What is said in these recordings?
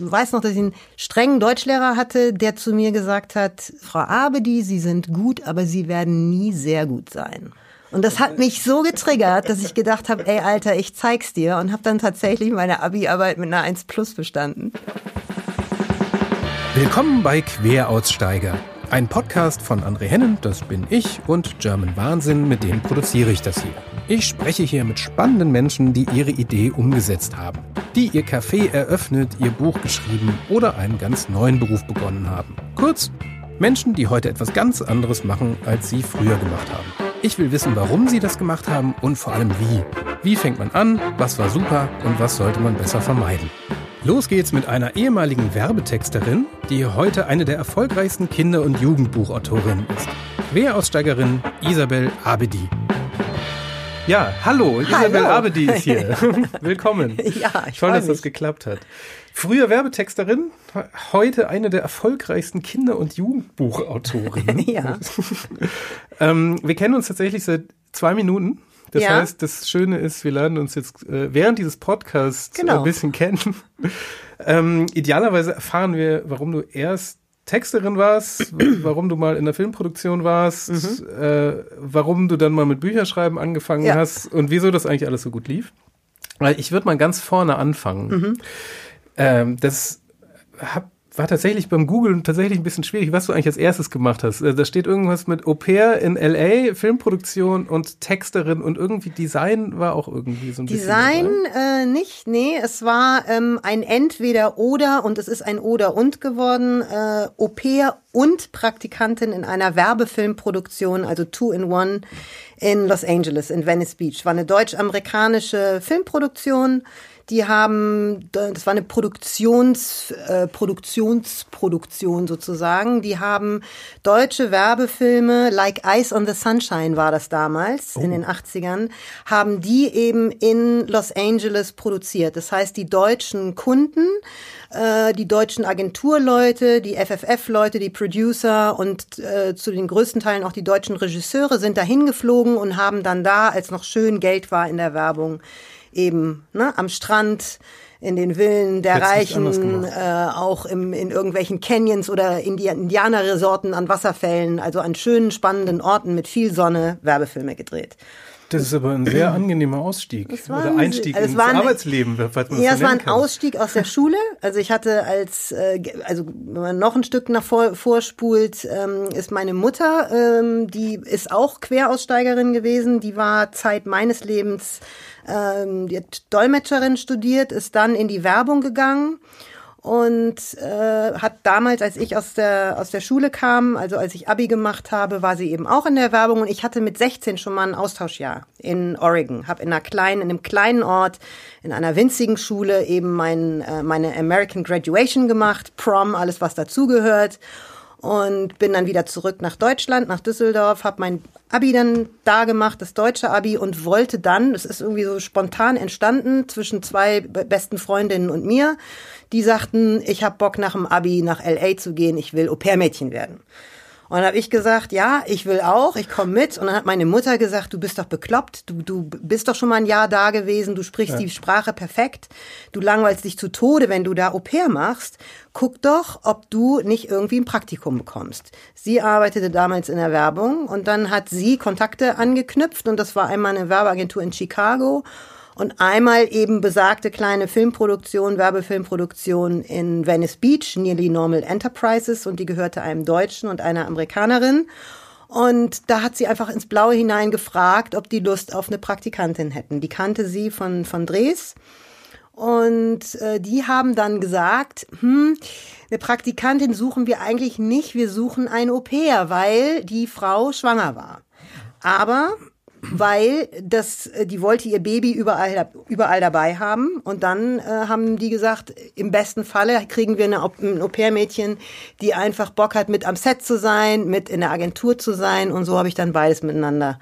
weiß noch, dass ich einen strengen Deutschlehrer hatte, der zu mir gesagt hat, Frau Abedi, Sie sind gut, aber Sie werden nie sehr gut sein. Und das hat mich so getriggert, dass ich gedacht habe, ey Alter, ich zeig's dir und habe dann tatsächlich meine Abi-Arbeit mit einer 1 plus bestanden. Willkommen bei Queraussteiger. Ein Podcast von André Hennen, das bin ich, und German Wahnsinn, mit dem produziere ich das hier. Ich spreche hier mit spannenden Menschen, die ihre Idee umgesetzt haben, die ihr Café eröffnet, ihr Buch geschrieben oder einen ganz neuen Beruf begonnen haben. Kurz, Menschen, die heute etwas ganz anderes machen, als sie früher gemacht haben. Ich will wissen, warum sie das gemacht haben und vor allem wie. Wie fängt man an, was war super und was sollte man besser vermeiden. Los geht's mit einer ehemaligen Werbetexterin, die heute eine der erfolgreichsten Kinder- und Jugendbuchautorinnen ist. Queraussteigerin Isabel Abedi. Ja, hallo, Isabel. Abedi ist hier. Willkommen. Ja, ich Toll, dass mich. das geklappt hat. Früher Werbetexterin, heute eine der erfolgreichsten Kinder- und Jugendbuchautorinnen. ja. ähm, wir kennen uns tatsächlich seit zwei Minuten. Das ja. heißt, das Schöne ist, wir lernen uns jetzt äh, während dieses Podcasts genau. ein bisschen kennen. ähm, idealerweise erfahren wir, warum du erst Texterin warst, warum du mal in der Filmproduktion warst, mhm. äh, warum du dann mal mit Bücherschreiben angefangen ja. hast und wieso das eigentlich alles so gut lief. Weil ich würde mal ganz vorne anfangen. Mhm. Ähm, das hab, war tatsächlich beim Googlen tatsächlich ein bisschen schwierig, was du eigentlich als erstes gemacht hast. Äh, da steht irgendwas mit Au pair in LA, Filmproduktion und Texterin und irgendwie Design war auch irgendwie so ein Design bisschen. Design äh, nicht, nee, es war ähm, ein Entweder-Oder und es ist ein Oder-und geworden. Äh, Au pair und Praktikantin in einer Werbefilmproduktion, also Two-in-One in Los Angeles, in Venice Beach. War eine deutsch-amerikanische Filmproduktion die haben, das war eine Produktions, äh, Produktionsproduktion sozusagen. Die haben deutsche Werbefilme, like Ice on the Sunshine war das damals, oh. in den 80ern, haben die eben in Los Angeles produziert. Das heißt, die deutschen Kunden, äh, die deutschen Agenturleute, die FFF-Leute, die Producer und äh, zu den größten Teilen auch die deutschen Regisseure sind dahin geflogen und haben dann da, als noch schön Geld war in der Werbung, eben ne, am Strand, in den Villen der Reichen, äh, auch im, in irgendwelchen Canyons oder Indianerresorten an Wasserfällen, also an schönen, spannenden Orten mit viel Sonne Werbefilme gedreht. Das ist aber ein sehr angenehmer Ausstieg oder Einstieg also ins ein, Arbeitsleben. Was man ja, es war ein kann. Ausstieg aus der Schule. Also ich hatte als, äh, also wenn man noch ein Stück nach vor, vorspult, ähm, ist meine Mutter, ähm, die ist auch Queraussteigerin gewesen. Die war Zeit meines Lebens ähm, die hat Dolmetscherin studiert, ist dann in die Werbung gegangen und äh, hat damals, als ich aus der aus der Schule kam, also als ich Abi gemacht habe, war sie eben auch in der Werbung. Und ich hatte mit 16 schon mal ein Austauschjahr in Oregon, habe in einer kleinen in einem kleinen Ort in einer winzigen Schule eben mein äh, meine American Graduation gemacht, Prom, alles was dazugehört und bin dann wieder zurück nach Deutschland, nach Düsseldorf, habe mein Abi dann da gemacht, das deutsche Abi und wollte dann, das ist irgendwie so spontan entstanden zwischen zwei besten Freundinnen und mir, die sagten, ich habe Bock nach dem Abi nach LA zu gehen, ich will Au-pair-Mädchen werden. Und dann habe ich gesagt, ja, ich will auch, ich komme mit. Und dann hat meine Mutter gesagt, du bist doch bekloppt, du, du bist doch schon mal ein Jahr da gewesen, du sprichst ja. die Sprache perfekt, du langweilst dich zu Tode, wenn du da Au pair machst. Guck doch, ob du nicht irgendwie ein Praktikum bekommst. Sie arbeitete damals in der Werbung und dann hat sie Kontakte angeknüpft und das war einmal eine Werbeagentur in Chicago und einmal eben besagte kleine Filmproduktion, Werbefilmproduktion in Venice Beach, Nearly Normal Enterprises und die gehörte einem Deutschen und einer Amerikanerin. Und da hat sie einfach ins Blaue hinein gefragt, ob die Lust auf eine Praktikantin hätten. Die kannte sie von, von Dres. Und äh, die haben dann gesagt, hm, eine Praktikantin suchen wir eigentlich nicht, wir suchen ein Au-pair, weil die Frau schwanger war. Aber weil das, äh, die wollte ihr Baby überall, überall dabei haben. Und dann äh, haben die gesagt, im besten Falle kriegen wir eine, ein Au-pair-Mädchen, die einfach Bock hat, mit am Set zu sein, mit in der Agentur zu sein. Und so habe ich dann beides miteinander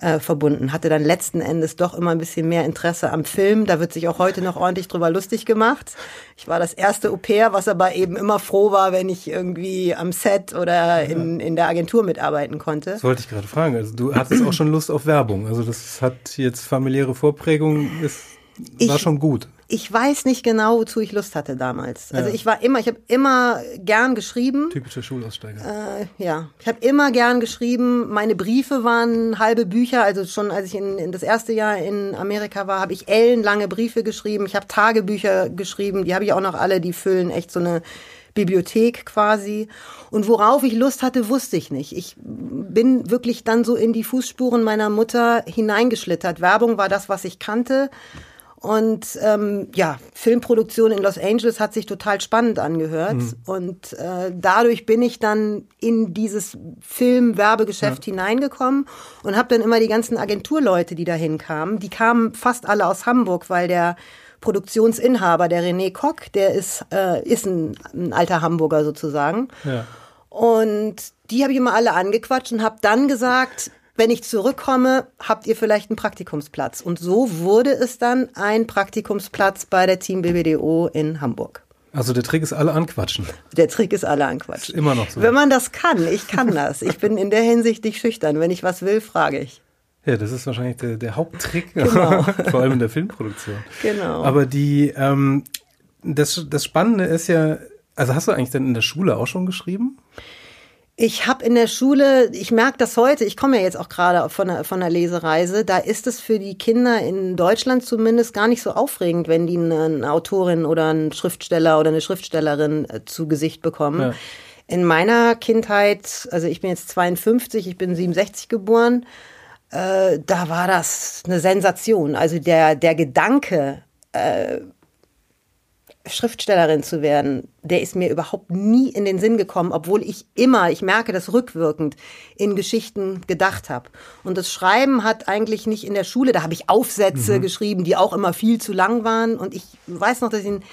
äh, verbunden. Hatte dann letzten Endes doch immer ein bisschen mehr Interesse am Film. Da wird sich auch heute noch ordentlich drüber lustig gemacht. Ich war das erste Au-pair, was aber eben immer froh war, wenn ich irgendwie am Set oder in, in der Agentur mitarbeiten konnte. Das wollte ich gerade fragen. Also du hattest auch schon Lust auf Werbung. Also das hat jetzt familiäre Vorprägung, ist, war ich, schon gut. Ich weiß nicht genau, wozu ich Lust hatte damals. Also ich war immer, ich habe immer gern geschrieben. Typische Schulaussteiger. Äh, ja, ich habe immer gern geschrieben. Meine Briefe waren halbe Bücher. Also schon als ich in, in das erste Jahr in Amerika war, habe ich ellenlange Briefe geschrieben. Ich habe Tagebücher geschrieben. Die habe ich auch noch alle. Die füllen echt so eine Bibliothek quasi. Und worauf ich Lust hatte, wusste ich nicht. Ich bin wirklich dann so in die Fußspuren meiner Mutter hineingeschlittert. Werbung war das, was ich kannte. Und ähm, ja, Filmproduktion in Los Angeles hat sich total spannend angehört. Mhm. Und äh, dadurch bin ich dann in dieses Film-Werbegeschäft ja. hineingekommen und habe dann immer die ganzen Agenturleute, die dahin kamen, die kamen fast alle aus Hamburg, weil der Produktionsinhaber, der René Kock, der ist, äh, ist ein, ein alter Hamburger sozusagen. Ja. Und die habe ich immer alle angequatscht und habe dann gesagt, wenn ich zurückkomme, habt ihr vielleicht einen Praktikumsplatz. Und so wurde es dann ein Praktikumsplatz bei der Team BBDO in Hamburg. Also der Trick ist alle anquatschen. Der Trick ist alle anquatschen. Ist immer noch so. Wenn man das kann, ich kann das. Ich bin in der Hinsicht nicht schüchtern. Wenn ich was will, frage ich. Ja, das ist wahrscheinlich der, der Haupttrick, genau. vor allem in der Filmproduktion. Genau. Aber die, ähm, das, das Spannende ist ja, also hast du eigentlich denn in der Schule auch schon geschrieben? Ich habe in der Schule, ich merke das heute, ich komme ja jetzt auch gerade von der, von der Lesereise, da ist es für die Kinder in Deutschland zumindest gar nicht so aufregend, wenn die eine Autorin oder einen Schriftsteller oder eine Schriftstellerin äh, zu Gesicht bekommen. Ja. In meiner Kindheit, also ich bin jetzt 52, ich bin 67 geboren, äh, da war das eine Sensation. Also der, der Gedanke, äh, Schriftstellerin zu werden, der ist mir überhaupt nie in den Sinn gekommen, obwohl ich immer, ich merke das rückwirkend, in Geschichten gedacht habe. Und das Schreiben hat eigentlich nicht in der Schule, da habe ich Aufsätze mhm. geschrieben, die auch immer viel zu lang waren. Und ich weiß noch, dass ich einen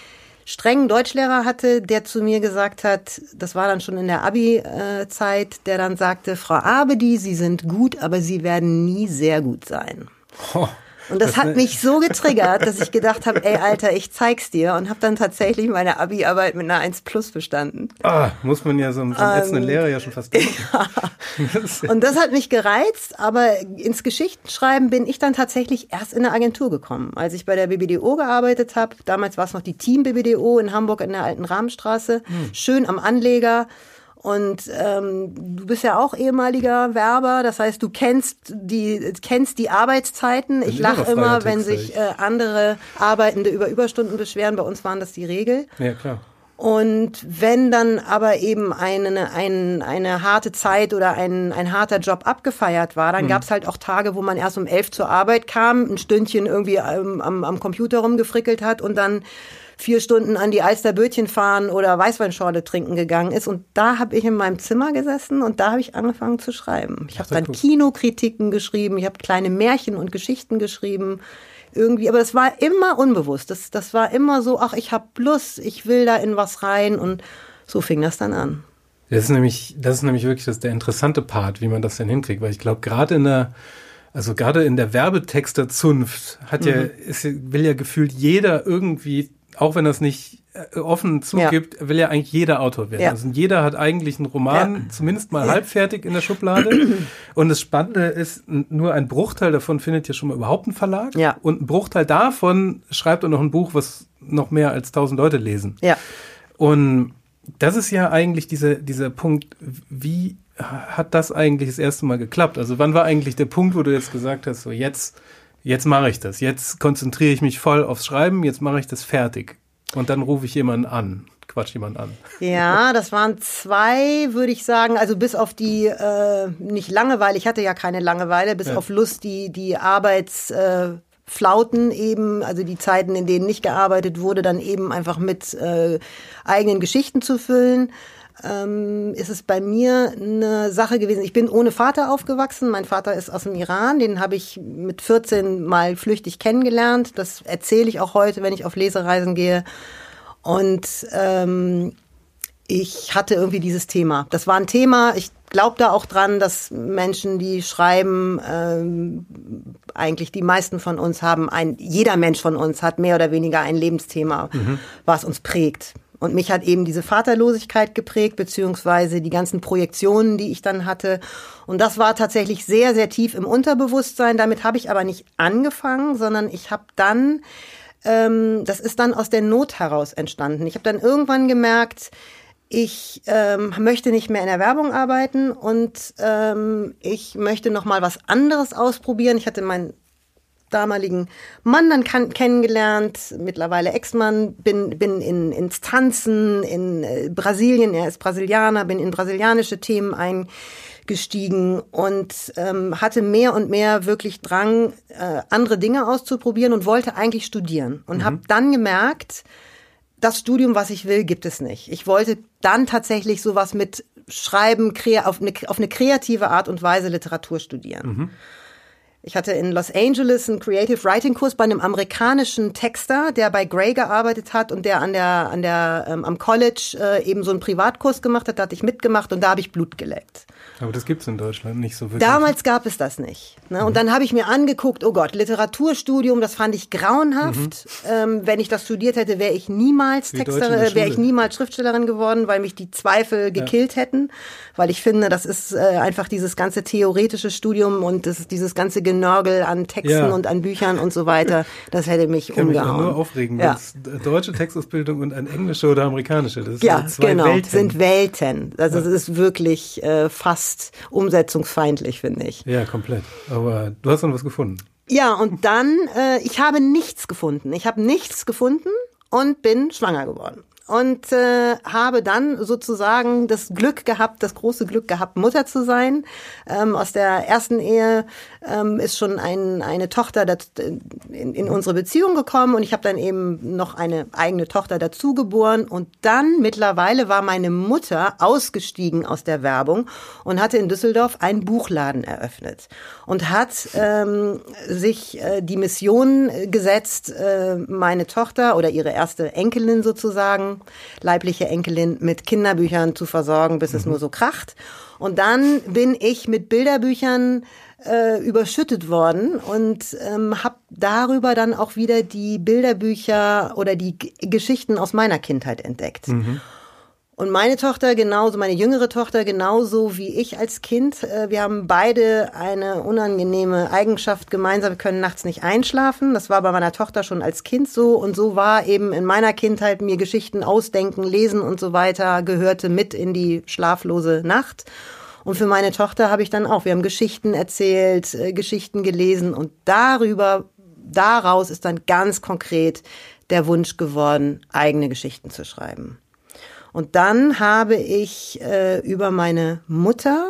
strengen Deutschlehrer hatte, der zu mir gesagt hat, das war dann schon in der Abi-Zeit, der dann sagte, Frau Abedi, Sie sind gut, aber Sie werden nie sehr gut sein. Oh. Und das, das hat mich so getriggert, dass ich gedacht habe, ey Alter, ich zeig's dir und habe dann tatsächlich meine Abi-Arbeit mit einer 1 plus bestanden. Ah, muss man ja so, so einen ätzenden ähm, Lehrer ja schon fast denken. Ja. und das hat mich gereizt, aber ins Geschichtenschreiben bin ich dann tatsächlich erst in der Agentur gekommen. Als ich bei der BBDO gearbeitet habe, damals war es noch die Team BBDO in Hamburg in der alten Rahmenstraße, hm. schön am Anleger und ähm, du bist ja auch ehemaliger Werber, das heißt, du kennst die kennst die Arbeitszeiten. Ich lache immer, wenn sich äh, andere Arbeitende über Überstunden beschweren. Bei uns waren das die Regel. Ja, klar. Und wenn dann aber eben eine, eine, eine harte Zeit oder ein, ein harter Job abgefeiert war, dann mhm. gab es halt auch Tage, wo man erst um elf zur Arbeit kam, ein Stündchen irgendwie ähm, am, am Computer rumgefrickelt hat und dann vier Stunden an die Alsterbötchen fahren oder Weißweinschorle trinken gegangen ist. Und da habe ich in meinem Zimmer gesessen und da habe ich angefangen zu schreiben. Ich habe dann cool. Kinokritiken geschrieben, ich habe kleine Märchen und Geschichten geschrieben. Irgendwie, aber das war immer unbewusst. Das, das war immer so, ach, ich habe Lust, ich will da in was rein und so fing das dann an. Das ist nämlich, das ist nämlich wirklich das, der interessante Part, wie man das denn hinkriegt, weil ich glaube, gerade in der, also gerade in der Werbetexterzunft hat mhm. ja, ist, will ja gefühlt jeder irgendwie auch wenn es nicht äh, offen zugibt, ja. will ja eigentlich jeder Autor werden. Ja. Also jeder hat eigentlich einen Roman, ja. zumindest mal halbfertig in der Schublade. Und das Spannende ist, nur ein Bruchteil davon findet ja schon mal überhaupt einen Verlag. Ja. Und ein Bruchteil davon schreibt er noch ein Buch, was noch mehr als tausend Leute lesen. Ja. Und das ist ja eigentlich dieser, dieser Punkt, wie hat das eigentlich das erste Mal geklappt? Also wann war eigentlich der Punkt, wo du jetzt gesagt hast, so jetzt jetzt mache ich das. Jetzt konzentriere ich mich voll aufs Schreiben, jetzt mache ich das fertig. Und dann rufe ich jemanden an, quatsch jemanden an. Ja, das waren zwei, würde ich sagen, also bis auf die, äh, nicht Langeweile, ich hatte ja keine Langeweile, bis ja. auf Lust, die, die Arbeitsflauten Äh, eben, also die Zeiten, in denen nicht gearbeitet wurde, dann eben einfach mit äh, eigenen Geschichten zu füllen ähm, ist es bei mir eine Sache gewesen. Ich bin ohne Vater aufgewachsen. Mein Vater ist aus dem Iran. Den habe ich mit 14 mal flüchtig kennengelernt. Das erzähle ich auch heute, wenn ich auf Lesereisen gehe. Und ähm, ich hatte irgendwie dieses Thema. Das war ein Thema. Ich glaube da auch dran, dass Menschen, die schreiben, ähm, eigentlich die meisten von uns haben ein, jeder Mensch von uns hat mehr oder weniger ein Lebensthema, mhm. was uns prägt. Und mich hat eben diese Vaterlosigkeit geprägt, beziehungsweise die ganzen Projektionen, die ich dann hatte. Und das war tatsächlich sehr, sehr tief im Unterbewusstsein. Damit habe ich aber nicht angefangen, sondern ich habe dann ähm, das ist dann aus der Not heraus entstanden. Ich habe dann irgendwann gemerkt, ich ähm, möchte nicht mehr in der Werbung arbeiten und ähm, ich möchte noch mal was anderes ausprobieren. Ich hatte meinen damaligen Mann dann kann, kennengelernt, mittlerweile Ex-Mann, bin, bin in Instanzen in äh, Brasilien, er ist Brasilianer, bin in brasilianische Themen eingestiegen und ähm, hatte mehr und mehr wirklich Drang, äh, andere Dinge auszuprobieren und wollte eigentlich studieren und mhm. habe dann gemerkt, das Studium, was ich will, gibt es nicht. Ich wollte dann tatsächlich sowas mit Schreiben auf eine, auf eine kreative Art und Weise Literatur studieren. Mhm. Ich hatte in Los Angeles einen Creative Writing Kurs bei einem amerikanischen Texter, der bei Gray gearbeitet hat und der an der an der ähm, am College äh, eben so einen Privatkurs gemacht hat. Da hatte ich mitgemacht und da habe ich Blut geleckt. Aber das gibt's in Deutschland nicht so wirklich. Damals gab es das nicht. Ne? Mhm. Und dann habe ich mir angeguckt, oh Gott, Literaturstudium, das fand ich grauenhaft. Mhm. Ähm, wenn ich das studiert hätte, wäre ich niemals Texterin, wäre ich niemals Schriftstellerin geworden, weil mich die Zweifel gekillt ja. hätten. Weil ich finde, das ist äh, einfach dieses ganze theoretische Studium und das, dieses ganze Genörgel an Texten ja. und an Büchern und so weiter, das hätte mich ich kann umgehauen. Mich nur aufregen, ja. deutsche Textausbildung und eine englische oder amerikanische, das ja, sind genau, Welten. sind Welten. Also es ist wirklich äh, fast umsetzungsfeindlich, finde ich. Ja, komplett. Aber du hast dann was gefunden. Ja, und dann, äh, ich habe nichts gefunden. Ich habe nichts gefunden und bin schwanger geworden und äh, habe dann sozusagen das Glück gehabt, das große Glück gehabt, Mutter zu sein. Ähm, aus der ersten Ehe ähm, ist schon ein, eine Tochter in, in unsere Beziehung gekommen und ich habe dann eben noch eine eigene Tochter dazu geboren und dann mittlerweile war meine Mutter ausgestiegen aus der Werbung und hatte in Düsseldorf einen Buchladen eröffnet und hat ähm, sich äh, die Mission gesetzt, äh, meine Tochter oder ihre erste Enkelin sozusagen leibliche Enkelin mit Kinderbüchern zu versorgen, bis mhm. es nur so kracht. Und dann bin ich mit Bilderbüchern äh, überschüttet worden und ähm, habe darüber dann auch wieder die Bilderbücher oder die G Geschichten aus meiner Kindheit entdeckt. Mhm. Und meine Tochter genauso, meine jüngere Tochter genauso wie ich als Kind. Äh, wir haben beide eine unangenehme Eigenschaft gemeinsam. Wir können nachts nicht einschlafen. Das war bei meiner Tochter schon als Kind so. Und so war eben in meiner Kindheit mir Geschichten ausdenken, lesen und so weiter gehörte mit in die schlaflose Nacht. Und für meine Tochter habe ich dann auch, wir haben Geschichten erzählt, äh, Geschichten gelesen und darüber, daraus ist dann ganz konkret der Wunsch geworden, eigene Geschichten zu schreiben. Und dann habe ich äh, über meine Mutter,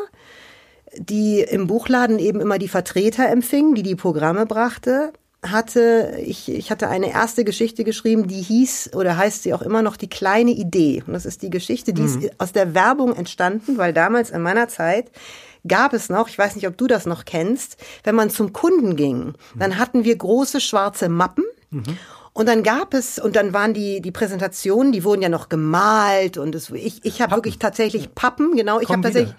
die im Buchladen eben immer die Vertreter empfing, die die Programme brachte, hatte ich, ich hatte eine erste Geschichte geschrieben, die hieß oder heißt sie auch immer noch die kleine Idee. Und das ist die Geschichte, die mhm. ist aus der Werbung entstanden, weil damals in meiner Zeit gab es noch, ich weiß nicht, ob du das noch kennst, wenn man zum Kunden ging, dann hatten wir große schwarze Mappen. Mhm. Und dann gab es, und dann waren die, die Präsentationen, die wurden ja noch gemalt und es, ich, ich habe wirklich tatsächlich Pappen, genau, ich habe tatsächlich,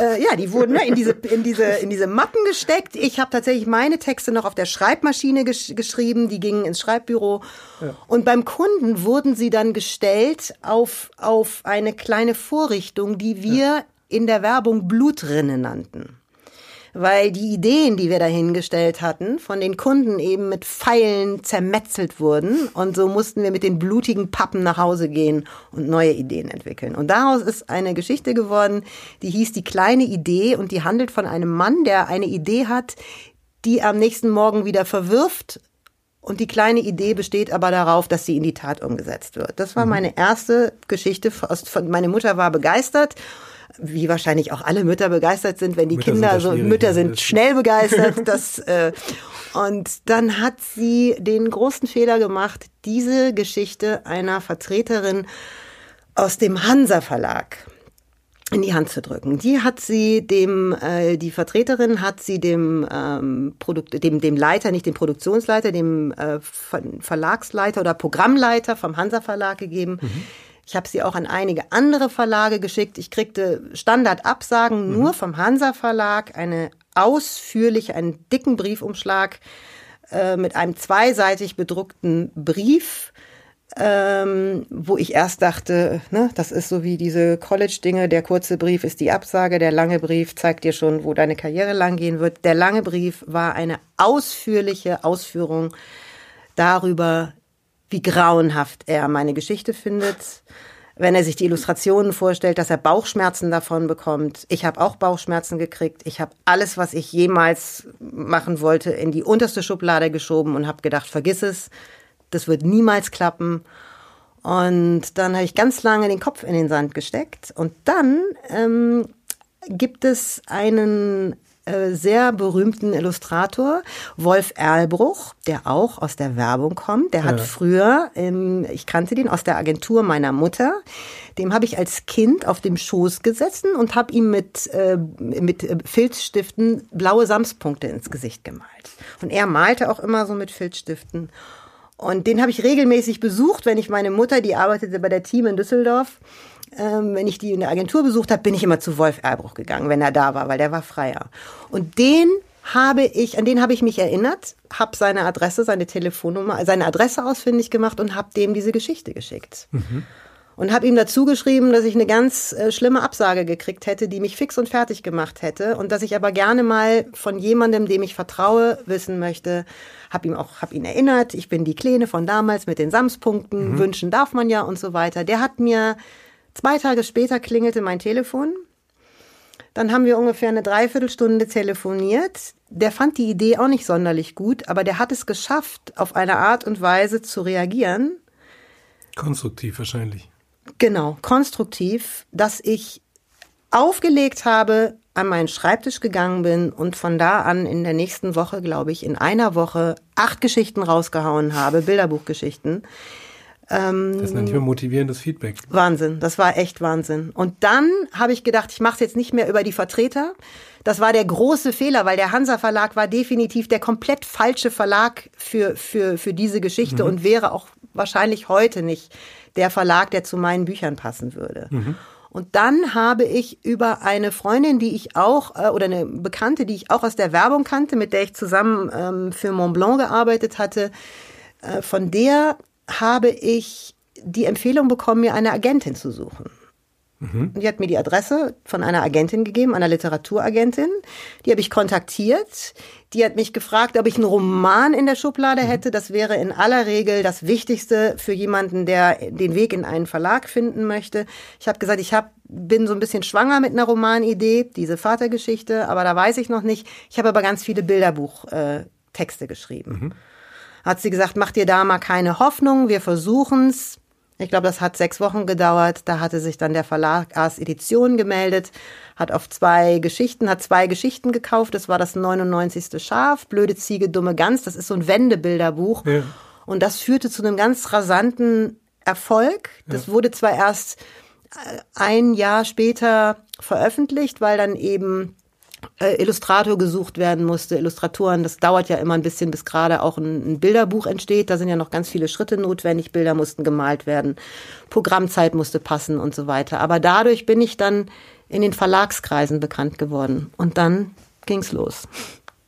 äh, ja, die wurden ne, in diese, in diese, in diese Mappen gesteckt. Ich habe tatsächlich meine Texte noch auf der Schreibmaschine gesch geschrieben, die gingen ins Schreibbüro. Ja. Und beim Kunden wurden sie dann gestellt auf, auf eine kleine Vorrichtung, die wir ja. in der Werbung Blutrinne nannten weil die Ideen, die wir dahingestellt hatten, von den Kunden eben mit Pfeilen zermetzelt wurden und so mussten wir mit den blutigen Pappen nach Hause gehen und neue Ideen entwickeln. Und daraus ist eine Geschichte geworden, die hieß Die kleine Idee und die handelt von einem Mann, der eine Idee hat, die am nächsten Morgen wieder verwirft und die kleine Idee besteht aber darauf, dass sie in die Tat umgesetzt wird. Das war mhm. meine erste Geschichte. Meine Mutter war begeistert wie wahrscheinlich auch alle Mütter begeistert sind, wenn die Mütter Kinder so Mütter sind schnell begeistert. Das, äh, und dann hat sie den großen Fehler gemacht, diese Geschichte einer Vertreterin aus dem Hansa Verlag in die Hand zu drücken. Die hat sie dem, äh, die Vertreterin hat sie dem ähm, Produkt, dem dem Leiter, nicht dem Produktionsleiter, dem äh, Verlagsleiter oder Programmleiter vom Hansa Verlag gegeben. Mhm ich habe sie auch an einige andere Verlage geschickt. Ich kriegte Standardabsagen mhm. nur vom Hansa Verlag, eine ausführliche, einen dicken Briefumschlag äh, mit einem zweiseitig bedruckten Brief, ähm, wo ich erst dachte, ne, das ist so wie diese College-Dinge, der kurze Brief ist die Absage, der lange Brief zeigt dir schon, wo deine Karriere langgehen wird. Der lange Brief war eine ausführliche Ausführung darüber, wie grauenhaft er meine Geschichte findet. Wenn er sich die Illustrationen vorstellt, dass er Bauchschmerzen davon bekommt. Ich habe auch Bauchschmerzen gekriegt. Ich habe alles, was ich jemals machen wollte, in die unterste Schublade geschoben und habe gedacht, vergiss es, das wird niemals klappen. Und dann habe ich ganz lange den Kopf in den Sand gesteckt. Und dann ähm, gibt es einen äh, sehr berühmten Illustrator, Wolf Erlbruch, der auch aus der Werbung kommt. Der hat ja. früher, ähm, ich kannte den aus der Agentur meiner Mutter, dem habe ich als Kind auf dem Schoß gesessen und habe ihm mit, äh, mit äh, Filzstiften blaue Samspunkte ins Gesicht gemalt. Und er malte auch immer so mit Filzstiften. Und den habe ich regelmäßig besucht, wenn ich meine Mutter, die arbeitete bei der Team in Düsseldorf, ähm, wenn ich die in der Agentur besucht habe, bin ich immer zu Wolf Erbruch gegangen, wenn er da war, weil der war freier. Und den habe ich, an den habe ich mich erinnert, habe seine Adresse, seine Telefonnummer, seine Adresse ausfindig gemacht und habe dem diese Geschichte geschickt. Mhm. Und habe ihm dazu geschrieben, dass ich eine ganz äh, schlimme Absage gekriegt hätte, die mich fix und fertig gemacht hätte und dass ich aber gerne mal von jemandem, dem ich vertraue, wissen möchte, habe ihm auch hab ihn erinnert, ich bin die Kleine von damals mit den Samspunkten, mhm. wünschen darf man ja und so weiter. Der hat mir Zwei Tage später klingelte mein Telefon. Dann haben wir ungefähr eine Dreiviertelstunde telefoniert. Der fand die Idee auch nicht sonderlich gut, aber der hat es geschafft, auf eine Art und Weise zu reagieren. Konstruktiv wahrscheinlich. Genau, konstruktiv, dass ich aufgelegt habe, an meinen Schreibtisch gegangen bin und von da an in der nächsten Woche, glaube ich, in einer Woche acht Geschichten rausgehauen habe, Bilderbuchgeschichten, ähm, das nicht mehr motivierendes Feedback. Wahnsinn, das war echt Wahnsinn. Und dann habe ich gedacht, ich mache es jetzt nicht mehr über die Vertreter. Das war der große Fehler, weil der Hansa Verlag war definitiv der komplett falsche Verlag für, für, für diese Geschichte mhm. und wäre auch wahrscheinlich heute nicht der Verlag, der zu meinen Büchern passen würde. Mhm. Und dann habe ich über eine Freundin, die ich auch, äh, oder eine Bekannte, die ich auch aus der Werbung kannte, mit der ich zusammen ähm, für Montblanc gearbeitet hatte, äh, von der habe ich die Empfehlung bekommen, mir eine Agentin zu suchen. Mhm. Die hat mir die Adresse von einer Agentin gegeben, einer Literaturagentin. Die habe ich kontaktiert. Die hat mich gefragt, ob ich einen Roman in der Schublade mhm. hätte. Das wäre in aller Regel das Wichtigste für jemanden, der den Weg in einen Verlag finden möchte. Ich habe gesagt, ich hab, bin so ein bisschen schwanger mit einer Romanidee, diese Vatergeschichte, aber da weiß ich noch nicht. Ich habe aber ganz viele Bilderbuchtexte äh, geschrieben. Mhm hat sie gesagt, mach dir da mal keine Hoffnung, wir versuchen's. Ich glaube, das hat sechs Wochen gedauert. Da hatte sich dann der Verlag Ars Edition gemeldet, hat auf zwei Geschichten, hat zwei Geschichten gekauft. Das war das 99. Schaf, Blöde Ziege, dumme Gans. Das ist so ein Wendebilderbuch. Ja. Und das führte zu einem ganz rasanten Erfolg. Das ja. wurde zwar erst äh, ein Jahr später veröffentlicht, weil dann eben Illustrator gesucht werden musste, Illustratoren, das dauert ja immer ein bisschen, bis gerade auch ein, ein, Bilderbuch entsteht. Da sind ja noch ganz viele Schritte notwendig. Bilder mussten gemalt werden, Programmzeit musste passen und so weiter. Aber dadurch bin ich dann in den Verlagskreisen bekannt geworden. Und dann ging's los.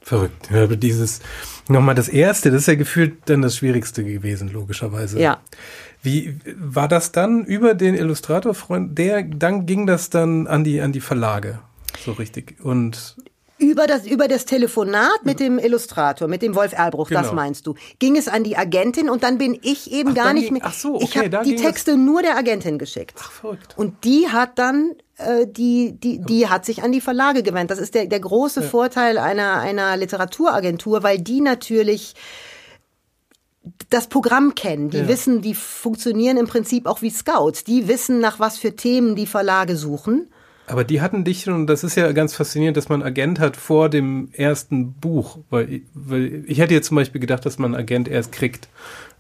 Verrückt. Ja, aber dieses, nochmal das erste, das ist ja gefühlt dann das Schwierigste gewesen, logischerweise. Ja. Wie war das dann über den Illustratorfreund? Der, dann ging das dann an die, an die Verlage so richtig. Und über das, über das Telefonat mit dem Illustrator, mit dem Wolf Erlbruch, genau. das meinst du. Ging es an die Agentin und dann bin ich eben ach, gar nicht mehr. Ach so, okay, ich habe die Texte nur der Agentin geschickt. Ach, verrückt. Und die hat dann äh, die, die, die hat sich an die Verlage gewendet. Das ist der, der große ja. Vorteil einer, einer Literaturagentur, weil die natürlich das Programm kennen. Die ja. wissen, die funktionieren im Prinzip auch wie Scouts. Die wissen, nach was für Themen die Verlage suchen. Aber die hatten dich und das ist ja ganz faszinierend, dass man Agent hat vor dem ersten Buch, weil, weil ich hätte jetzt zum Beispiel gedacht, dass man Agent erst kriegt,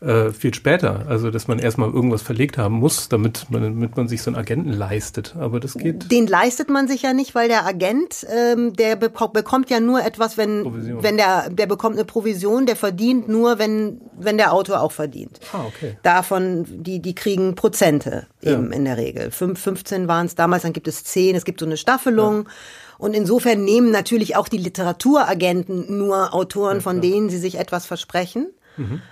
äh, viel später. Also, dass man erstmal irgendwas verlegt haben muss, damit man, damit man sich so einen Agenten leistet. Aber das geht. Den leistet man sich ja nicht, weil der Agent, ähm, der be bekommt ja nur etwas, wenn, Provision. wenn der, der bekommt eine Provision, der verdient nur, wenn, wenn der Autor auch verdient. Ah, okay. Davon, die, die kriegen Prozente eben ja. in der Regel. Fünf, 15 waren es damals, dann gibt es 10, es gibt so eine Staffelung. Ja. Und insofern nehmen natürlich auch die Literaturagenten nur Autoren, ja, von denen sie sich etwas versprechen. Mhm.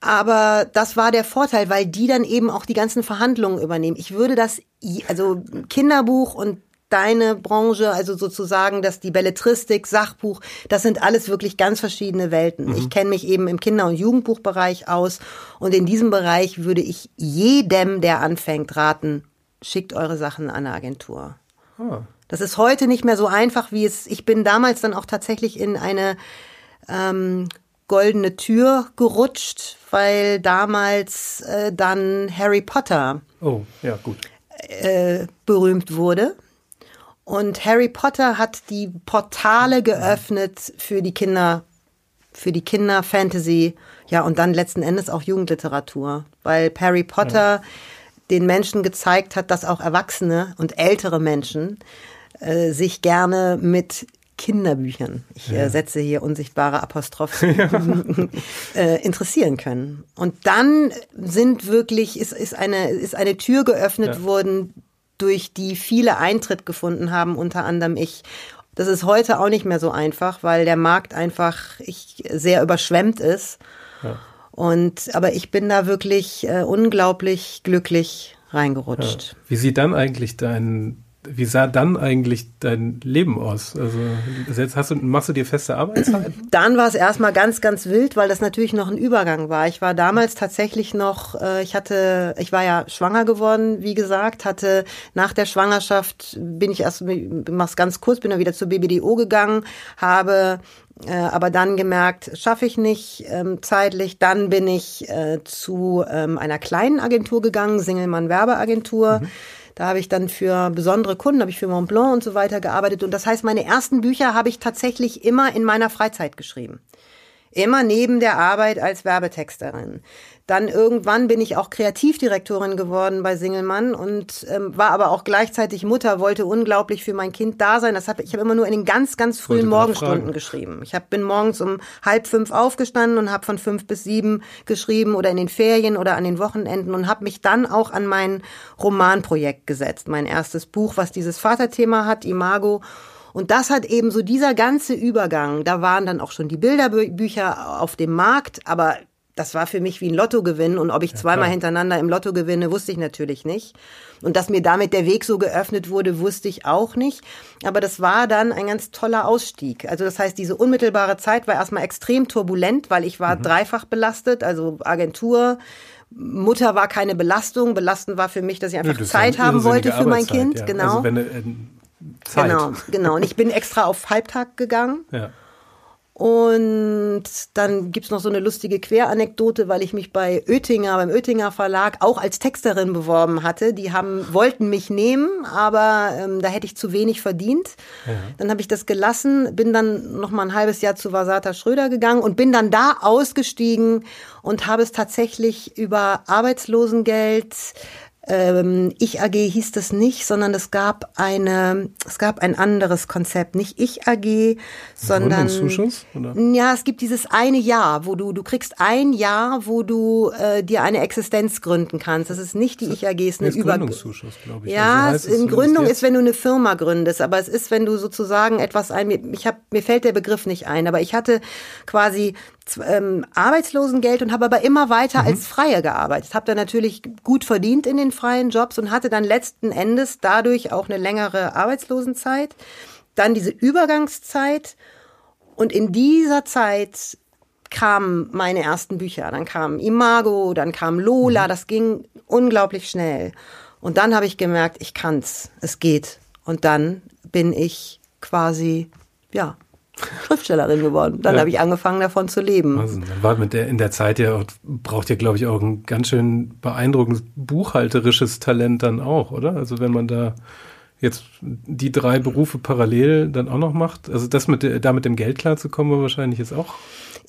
Aber das war der Vorteil, weil die dann eben auch die ganzen Verhandlungen übernehmen. Ich würde das, also Kinderbuch und deine Branche, also sozusagen, dass die Belletristik, Sachbuch, das sind alles wirklich ganz verschiedene Welten. Mhm. Ich kenne mich eben im Kinder- und Jugendbuchbereich aus und in diesem Bereich würde ich jedem, der anfängt, raten, schickt eure Sachen an eine Agentur. Ah. Das ist heute nicht mehr so einfach, wie es. Ich bin damals dann auch tatsächlich in eine ähm, goldene Tür gerutscht, weil damals äh, dann Harry Potter oh, ja, gut. Äh, berühmt wurde. Und Harry Potter hat die Portale geöffnet für die Kinder, für die Kinder Fantasy, ja, und dann letzten Endes auch Jugendliteratur, weil Harry Potter ja. den Menschen gezeigt hat, dass auch Erwachsene und ältere Menschen äh, sich gerne mit Kinderbüchern, ich äh, ja. setze hier unsichtbare Apostrophs, äh, interessieren können. Und dann sind wirklich, ist, ist, eine, ist eine Tür geöffnet ja. worden, durch die viele Eintritt gefunden haben, unter anderem ich. Das ist heute auch nicht mehr so einfach, weil der Markt einfach ich, sehr überschwemmt ist. Ja. Und aber ich bin da wirklich äh, unglaublich glücklich reingerutscht. Wie sieht dann eigentlich dein wie sah dann eigentlich dein Leben aus? Also jetzt hast du, machst du dir feste Arbeitszeit? Dann war es erstmal ganz, ganz wild, weil das natürlich noch ein Übergang war. Ich war damals tatsächlich noch, äh, ich hatte, ich war ja schwanger geworden, wie gesagt, hatte nach der Schwangerschaft bin ich erst, mach's ganz kurz, bin dann wieder zur BBDO gegangen, habe äh, aber dann gemerkt, schaffe ich nicht ähm, zeitlich. Dann bin ich äh, zu ähm, einer kleinen Agentur gegangen, Singelmann Werbeagentur. Mhm da habe ich dann für besondere Kunden, habe ich für Montblanc und so weiter gearbeitet. Und das heißt, meine ersten Bücher habe ich tatsächlich immer in meiner Freizeit geschrieben. Immer neben der Arbeit als Werbetexterin. Dann irgendwann bin ich auch Kreativdirektorin geworden bei Singelmann und ähm, war aber auch gleichzeitig Mutter, wollte unglaublich für mein Kind da sein. Das hab, ich habe immer nur in den ganz, ganz frühen Morgenstunden geschrieben. Ich hab, bin morgens um halb fünf aufgestanden und habe von fünf bis sieben geschrieben oder in den Ferien oder an den Wochenenden und habe mich dann auch an mein Romanprojekt gesetzt. Mein erstes Buch, was dieses Vaterthema hat, Imago. Und das hat eben so dieser ganze Übergang, da waren dann auch schon die Bilderbücher auf dem Markt, aber das war für mich wie ein Lottogewinn und ob ich ja, zweimal klar. hintereinander im Lotto gewinne, wusste ich natürlich nicht. Und dass mir damit der Weg so geöffnet wurde, wusste ich auch nicht. Aber das war dann ein ganz toller Ausstieg. Also das heißt, diese unmittelbare Zeit war erstmal extrem turbulent, weil ich war mhm. dreifach belastet, also Agentur, Mutter war keine Belastung. Belastend war für mich, dass ich einfach ja, Zeit haben wollte für mein Kind. Ja. Genau. Also wenn, äh, Zeit. Genau, genau. Und ich bin extra auf Halbtag gegangen. Ja. Und dann gibt's noch so eine lustige Queranekdote, weil ich mich bei Oettinger, beim Oettinger Verlag auch als Texterin beworben hatte. Die haben, wollten mich nehmen, aber ähm, da hätte ich zu wenig verdient. Ja. Dann habe ich das gelassen, bin dann noch mal ein halbes Jahr zu Vasata Schröder gegangen und bin dann da ausgestiegen und habe es tatsächlich über Arbeitslosengeld, ähm, Ich AG hieß das nicht, sondern es gab eine, es gab ein anderes Konzept, nicht Ich AG, sondern Zuschuss, oder? ja, es gibt dieses eine Jahr, wo du du kriegst ein Jahr, wo du äh, dir eine Existenz gründen kannst. Das ist nicht die Ich AG, es ist eine Über Gründungszuschuss, glaube ich. Ja, also heißt, in Gründung ist, wenn du eine Firma gründest, aber es ist, wenn du sozusagen etwas ein, ich habe mir fällt der Begriff nicht ein, aber ich hatte quasi ähm, Arbeitslosengeld und habe aber immer weiter mhm. als Freie gearbeitet. Habe dann natürlich gut verdient in den freien Jobs und hatte dann letzten Endes dadurch auch eine längere Arbeitslosenzeit. Dann diese Übergangszeit und in dieser Zeit kamen meine ersten Bücher. Dann kam Imago, dann kam Lola, mhm. das ging unglaublich schnell. Und dann habe ich gemerkt, ich kann's, es geht. Und dann bin ich quasi, ja, Schriftstellerin geworden. Dann ja. habe ich angefangen, davon zu leben. Also, dann war mit der in der Zeit ja braucht ihr, glaube ich, auch ein ganz schön beeindruckendes buchhalterisches Talent dann auch, oder? Also wenn man da jetzt die drei Berufe parallel dann auch noch macht, also das mit da mit dem Geld klarzukommen, war wahrscheinlich jetzt auch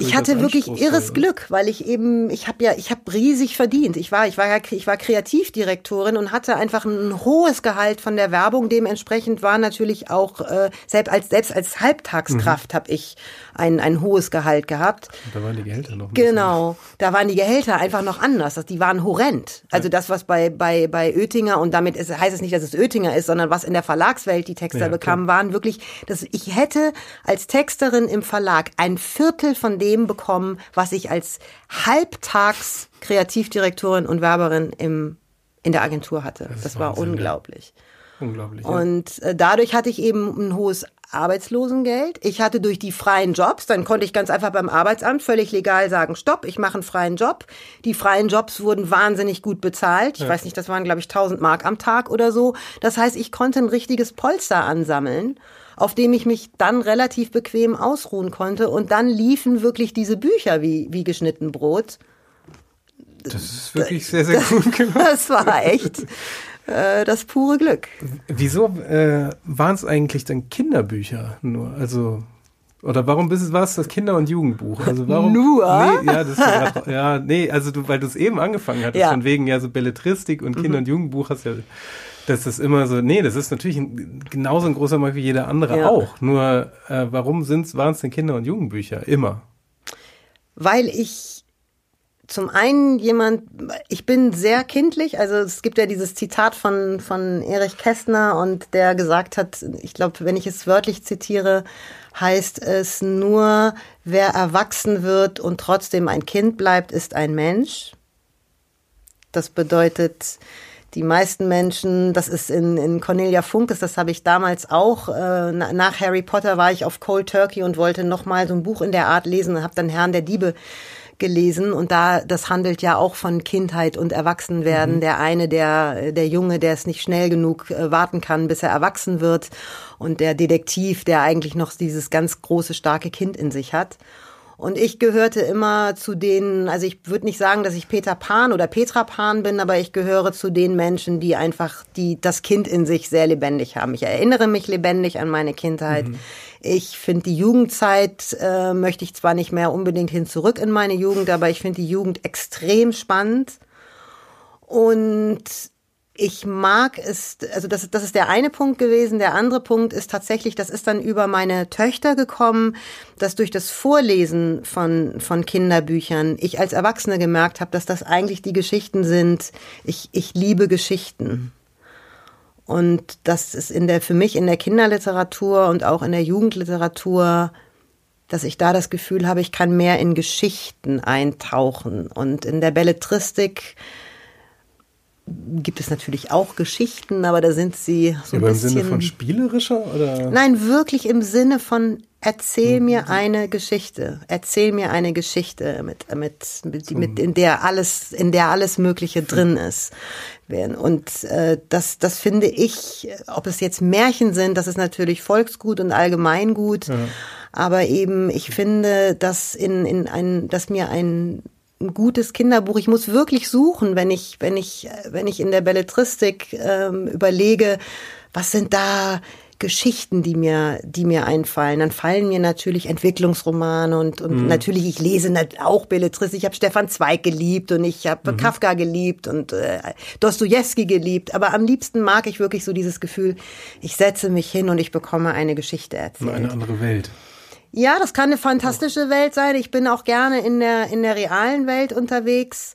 ich hatte wirklich irres Glück, weil ich eben, ich habe ja, ich habe riesig verdient. Ich war, ich war ja, ich war Kreativdirektorin und hatte einfach ein hohes Gehalt von der Werbung. Dementsprechend war natürlich auch äh, selbst als selbst als Halbtagskraft mhm. habe ich ein ein hohes Gehalt gehabt. Und da waren die Gehälter noch. Genau, da waren die Gehälter einfach noch anders. Die waren horrend. Also das, was bei bei bei Oettinger und damit ist, heißt es nicht, dass es Oettinger ist, sondern was in der Verlagswelt die Texter ja, bekamen, waren wirklich, dass ich hätte als Texterin im Verlag ein Viertel von dem bekommen, was ich als halbtags Kreativdirektorin und Werberin im in der Agentur hatte. Das, das war Wahnsinn, unglaublich. Ja. Unglaublich. Und äh, dadurch hatte ich eben ein hohes Arbeitslosengeld. Ich hatte durch die freien Jobs, dann konnte ich ganz einfach beim Arbeitsamt völlig legal sagen, stopp, ich mache einen freien Job. Die freien Jobs wurden wahnsinnig gut bezahlt. Ich ja. weiß nicht, das waren, glaube ich, 1000 Mark am Tag oder so. Das heißt, ich konnte ein richtiges Polster ansammeln auf dem ich mich dann relativ bequem ausruhen konnte. Und dann liefen wirklich diese Bücher wie, wie geschnitten Brot. Das ist wirklich sehr, sehr gut gemacht. Das war echt äh, das pure Glück. Wieso äh, waren es eigentlich dann Kinderbücher nur? Also oder warum bist es, war es das Kinder- und Jugendbuch? Also warum? Nur? Nee, ja, das grad, ja, nee, also du, weil du es eben angefangen hattest, ja. von wegen ja so Belletristik und Kinder- mhm. und Jugendbuch hast ja, das ist immer so, nee, das ist natürlich ein, genauso ein großer Markt wie jeder andere ja. auch. Nur, äh, warum waren es denn Kinder- und Jugendbücher? Immer. Weil ich zum einen jemand, ich bin sehr kindlich, also es gibt ja dieses Zitat von, von Erich Kästner und der gesagt hat, ich glaube, wenn ich es wörtlich zitiere, heißt es nur, wer erwachsen wird und trotzdem ein Kind bleibt, ist ein Mensch. Das bedeutet, die meisten Menschen, das ist in, in Cornelia Funkes, das habe ich damals auch, äh, nach Harry Potter war ich auf Cold Turkey und wollte nochmal so ein Buch in der Art lesen und habe dann Herrn der Diebe gelesen und da das handelt ja auch von Kindheit und Erwachsenwerden. Mhm. Der eine, der der Junge, der es nicht schnell genug äh, warten kann, bis er erwachsen wird und der Detektiv, der eigentlich noch dieses ganz große starke Kind in sich hat. Und ich gehörte immer zu denen, also ich würde nicht sagen, dass ich Peter Pan oder Petra Pan bin, aber ich gehöre zu den Menschen, die einfach die das Kind in sich sehr lebendig haben. Ich erinnere mich lebendig an meine Kindheit. Mhm. Ich finde die Jugendzeit, äh, möchte ich zwar nicht mehr unbedingt hin zurück in meine Jugend, aber ich finde die Jugend extrem spannend. Und ich mag es, also das, das ist der eine Punkt gewesen. Der andere Punkt ist tatsächlich, das ist dann über meine Töchter gekommen, dass durch das Vorlesen von, von Kinderbüchern ich als Erwachsene gemerkt habe, dass das eigentlich die Geschichten sind. Ich, ich liebe Geschichten. Und das ist in der, für mich in der Kinderliteratur und auch in der Jugendliteratur, dass ich da das Gefühl habe, ich kann mehr in Geschichten eintauchen. Und in der Belletristik gibt es natürlich auch Geschichten, aber da sind sie so ja, ein bisschen. Im Sinne von spielerischer oder? Nein, wirklich im Sinne von erzähl mhm. mir eine Geschichte. Erzähl mir eine Geschichte mit, mit, mit, mit in der alles, in der alles Mögliche drin ist. Und äh, das, das finde ich, ob es jetzt Märchen sind, das ist natürlich Volksgut und Allgemeingut. Ja. Aber eben, ich finde, dass in, in ein, dass mir ein ein gutes Kinderbuch. Ich muss wirklich suchen, wenn ich, wenn ich, wenn ich in der Belletristik ähm, überlege, was sind da Geschichten, die mir, die mir einfallen. Dann fallen mir natürlich Entwicklungsromane und, und mhm. natürlich, ich lese auch Belletristik. Ich habe Stefan Zweig geliebt und ich habe mhm. Kafka geliebt und äh, Dostoevsky geliebt. Aber am liebsten mag ich wirklich so dieses Gefühl, ich setze mich hin und ich bekomme eine Geschichte erzählt. Eine andere Welt. Ja, das kann eine fantastische Welt sein. Ich bin auch gerne in der, in der realen Welt unterwegs.